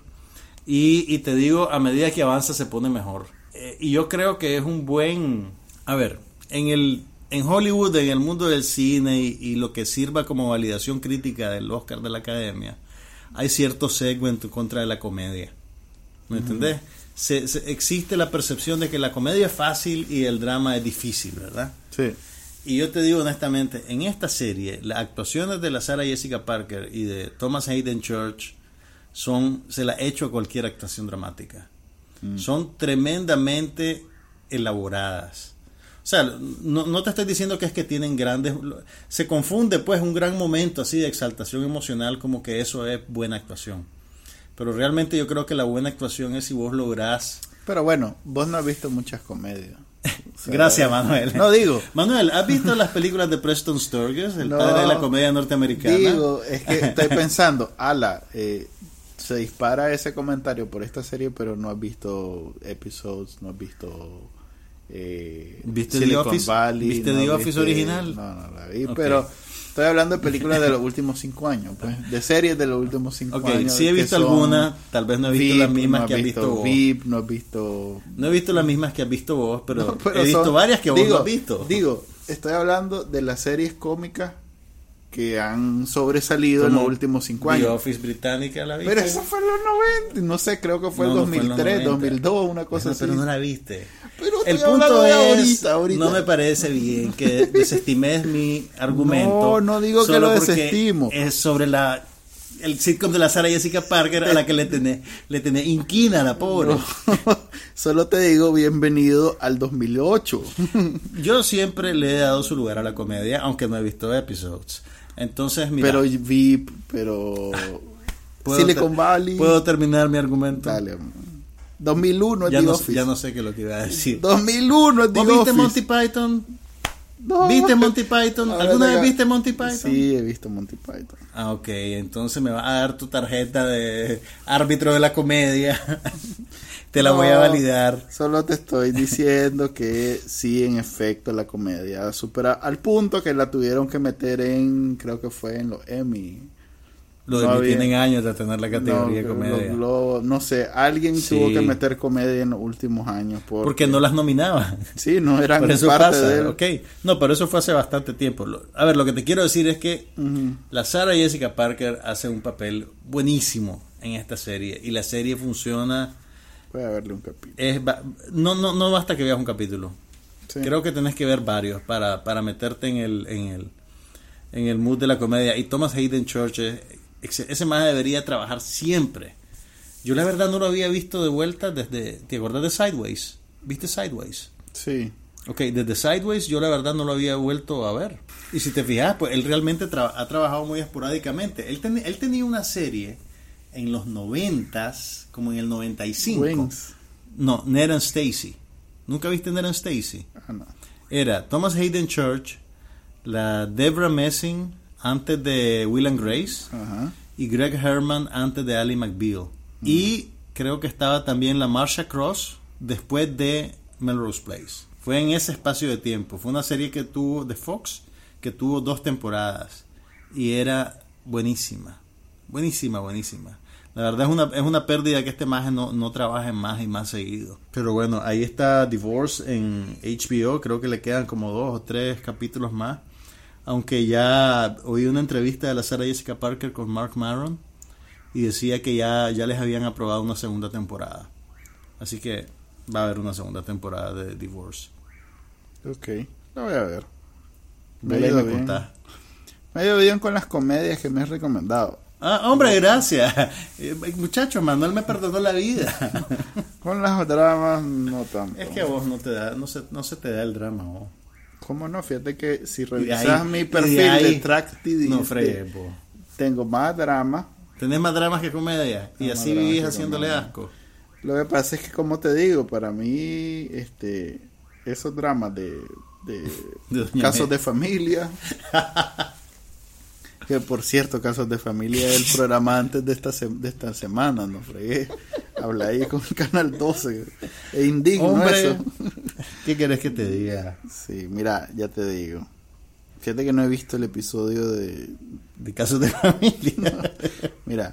[SPEAKER 1] Y, y te digo, a medida que avanza se pone mejor eh, y yo creo que es un buen, a ver, en el en Hollywood, en el mundo del cine y, lo que sirva como validación crítica del Oscar de la Academia, hay cierto segmento contra de la comedia. ¿Me entendés? Se, existe la percepción de que la comedia es fácil y el drama es difícil, ¿verdad?
[SPEAKER 2] Sí.
[SPEAKER 1] Y yo te digo honestamente, en esta serie, las actuaciones de la Sarah Jessica Parker y de Thomas Hayden Church son, se la he hecho a cualquier actuación dramática. Mm. Son tremendamente elaboradas. O sea, no, no, te estoy diciendo que es que tienen grandes... Se confunde pues un gran momento así de exaltación emocional como que eso es buena actuación. Pero realmente yo creo que la buena actuación es si vos lográs...
[SPEAKER 2] Pero bueno, vos no has visto muchas comedias.
[SPEAKER 1] Gracias, Manuel.
[SPEAKER 2] No digo.
[SPEAKER 1] Manuel, ¿has visto las películas de Preston Sturges, el padre de la comedia norteamericana?
[SPEAKER 2] Digo, es que estoy pensando, ala, eh, se dispara ese comentario por esta serie, pero no has visto episodes, no has visto
[SPEAKER 1] eh, ¿Viste The Office? ¿Viste The Office original?
[SPEAKER 2] No, no la vi, pero estoy hablando de películas de los últimos cinco años, pues, de series de los últimos cinco okay, años.
[SPEAKER 1] Sí he visto alguna, tal vez no he visto las mismas que has visto, vos.
[SPEAKER 2] VIP, no he visto...
[SPEAKER 1] No he visto las mismas que has visto vos, pero, he visto varias que vos no has visto.
[SPEAKER 2] Digo, estoy hablando de las series cómicas que han sobresalido en los últimos cinco años.
[SPEAKER 1] The Office británica la
[SPEAKER 2] viste. Pero eso fue en los 90, no sé, creo que fue en 2003, 2002, una cosa así.
[SPEAKER 1] Pero no la viste.
[SPEAKER 2] Pero el punto es,
[SPEAKER 1] no me parece bien que desestimes mi argumento.
[SPEAKER 2] No, no digo que lo desestimo.
[SPEAKER 1] Es sobre la el sitcom de la Sara Jessica Parker a la que le tenés, le tenés inquina a la pobre.
[SPEAKER 2] solo te digo bienvenido al 2008.
[SPEAKER 1] Yo siempre le he dado su lugar a la comedia, aunque no he visto episodes. Entonces, mira.
[SPEAKER 2] Pero VIP, pero. Silicon Valley.
[SPEAKER 1] ¿Puedo terminar mi argumento?
[SPEAKER 2] Dale. 2001 es
[SPEAKER 1] ya
[SPEAKER 2] The
[SPEAKER 1] no,
[SPEAKER 2] Office.
[SPEAKER 1] Ya no sé qué es lo que iba a decir.
[SPEAKER 2] 2001 es The
[SPEAKER 1] ¿Vos viste Monty Python? No. ¿Viste Monty Python? ¿Alguna vez viste Monty Python?
[SPEAKER 2] Sí, he visto Monty Python.
[SPEAKER 1] Ah, ok. Entonces me va a dar tu tarjeta de árbitro de la comedia. te la voy a validar.
[SPEAKER 2] Solo te estoy diciendo que sí, en efecto, la comedia supera al punto que la tuvieron que meter en, creo que fue en los Emmy.
[SPEAKER 1] Los no tienen años de tener la categoría de comedia.
[SPEAKER 2] no sé, alguien tuvo que meter comedia en los últimos años.
[SPEAKER 1] Porque, no las nominaban.
[SPEAKER 2] Sí, no eran
[SPEAKER 1] por eso parte pasa, de No, pero eso fue hace bastante tiempo. A ver, lo que te quiero decir es que la Sara Jessica Parker hace un papel buenísimo en esta serie. Y la serie funciona
[SPEAKER 2] Voy a verle un capítulo.
[SPEAKER 1] Es, no, no, no basta que veas un capítulo. Creo que tenés que ver varios para, para meterte en el, en, el, en el mood de la comedia. Y Thomas Hayden Church, ese más debería trabajar siempre. Yo la verdad no lo había visto de vuelta desde... ¿Te acuerdas de Sideways? ¿Viste Sideways?
[SPEAKER 2] Sí.
[SPEAKER 1] Ok, desde Sideways yo la verdad no lo había vuelto a ver. Y si te fijas, pues él realmente ha trabajado muy esporádicamente. Él, él tenía una serie en los noventas, como en el 95. Wings. No, Ned and Stacy. ¿Nunca viste Ned and Stacy?
[SPEAKER 2] Ah,
[SPEAKER 1] Era Thomas Hayden Church, la Debra Messing antes de Will and Grace y Greg Herman antes de Ali McBeal. Y creo que estaba también la Marsha Cross después de Melrose Place. Fue en ese espacio de tiempo. Fue una serie que tuvo de Fox que tuvo dos temporadas y era buenísima. Buenísima, buenísima. La verdad es una, es una pérdida que este maje no, no trabaje más y más seguido. Pero bueno, ahí está Divorce en HBO. Creo que le quedan como dos o tres capítulos más. Aunque ya oí una entrevista de la Sarah Jessica Parker con Mark Maron y decía que ya, ya les habían aprobado una segunda temporada. Así que va a haber una segunda temporada de Divorce.
[SPEAKER 2] Ok, la voy a ver.
[SPEAKER 1] Me, me, bien.
[SPEAKER 2] me ha ido bien con las comedias que me has recomendado.
[SPEAKER 1] Ah, hombre, gracias. Eh, muchacho, Manuel me perdonó la vida.
[SPEAKER 2] Con las dramas no tanto.
[SPEAKER 1] Es que a vos no te da, no se, no se te da el drama, vos.
[SPEAKER 2] ¿Cómo no? Fíjate que si revisas mi perfil de, ahí, de
[SPEAKER 1] no
[SPEAKER 2] tengo más drama.
[SPEAKER 1] Tenés más dramas que comedia y así vivís haciéndole asco.
[SPEAKER 2] Lo que pasa es que, como te digo, para mí, este, esos dramas de, de, de casos de familia Que por cierto, Casos de Familia el programa antes de esta, de esta semana, no fregué. Habla ahí con el Canal 12. E indigno eso.
[SPEAKER 1] ¿Qué querés que te diga?
[SPEAKER 2] Sí, mira, ya te digo. Fíjate que no he visto el episodio de...
[SPEAKER 1] De Casos de Familia.
[SPEAKER 2] mira,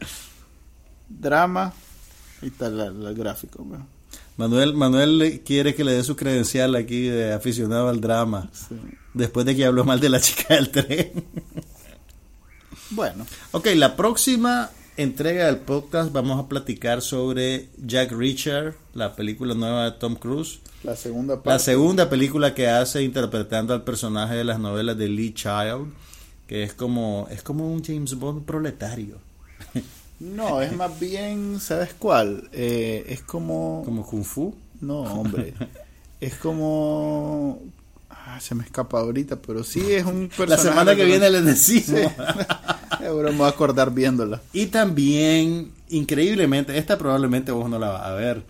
[SPEAKER 2] drama. Ahí está el gráfico.
[SPEAKER 1] Manuel, Manuel quiere que le dé su credencial aquí de aficionado al drama. Después de que habló mal de la chica del tren.
[SPEAKER 2] Bueno.
[SPEAKER 1] Ok, la próxima entrega del podcast vamos a platicar sobre Jack Richard, la película nueva de Tom Cruise.
[SPEAKER 2] La segunda
[SPEAKER 1] La segunda película que hace interpretando al personaje de las novelas de Lee Child, que es como, es como un James Bond proletario.
[SPEAKER 2] No, es más bien, ¿sabes cuál? Eh, es como...
[SPEAKER 1] ¿Como Kung Fu?
[SPEAKER 2] No, hombre. Es como... Ah, se me escapa ahorita, pero sí es un
[SPEAKER 1] personaje... La semana que viene les decimos.
[SPEAKER 2] Ahora me voy a acordar viéndola.
[SPEAKER 1] Y también, increíblemente, esta probablemente vos no la vas a ver,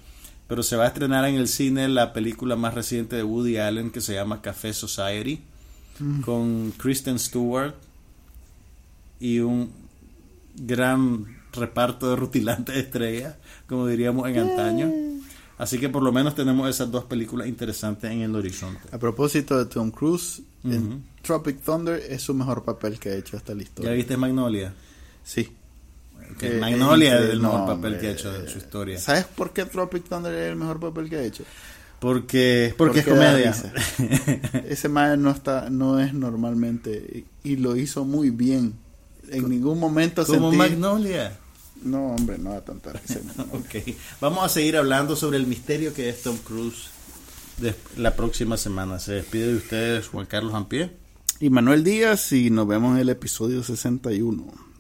[SPEAKER 1] pero se va a estrenar en el cine la película más reciente de Woody Allen que se llama Café Society, mm. con Kristen Stewart y un gran reparto de rutilantes estrellas, como diríamos en antaño. Así que por lo menos tenemos esas dos películas interesantes en el horizonte.
[SPEAKER 2] A propósito de Tom Cruise, Tropic Thunder es su mejor papel que ha hecho hasta la historia.
[SPEAKER 1] ¿Ya viste Magnolia?
[SPEAKER 2] Sí.
[SPEAKER 1] Eh, Magnolia es el mejor papel que ha hecho en su historia.
[SPEAKER 2] ¿Sabes por qué Tropic Thunder es el mejor papel que ha hecho?
[SPEAKER 1] Porque, porque, es comedia.
[SPEAKER 2] Ese man no está, no es normalmente y lo hizo muy bien. En ningún momento
[SPEAKER 1] como Magnolia.
[SPEAKER 2] No, hombre, no da tanta risa.
[SPEAKER 1] ok. Vamos a seguir hablando sobre el misterio que es Tom Cruise la próxima semana. Se despide de ustedes Juan Carlos Ampie.
[SPEAKER 2] Y Manuel Díaz y nos vemos en el episodio 61.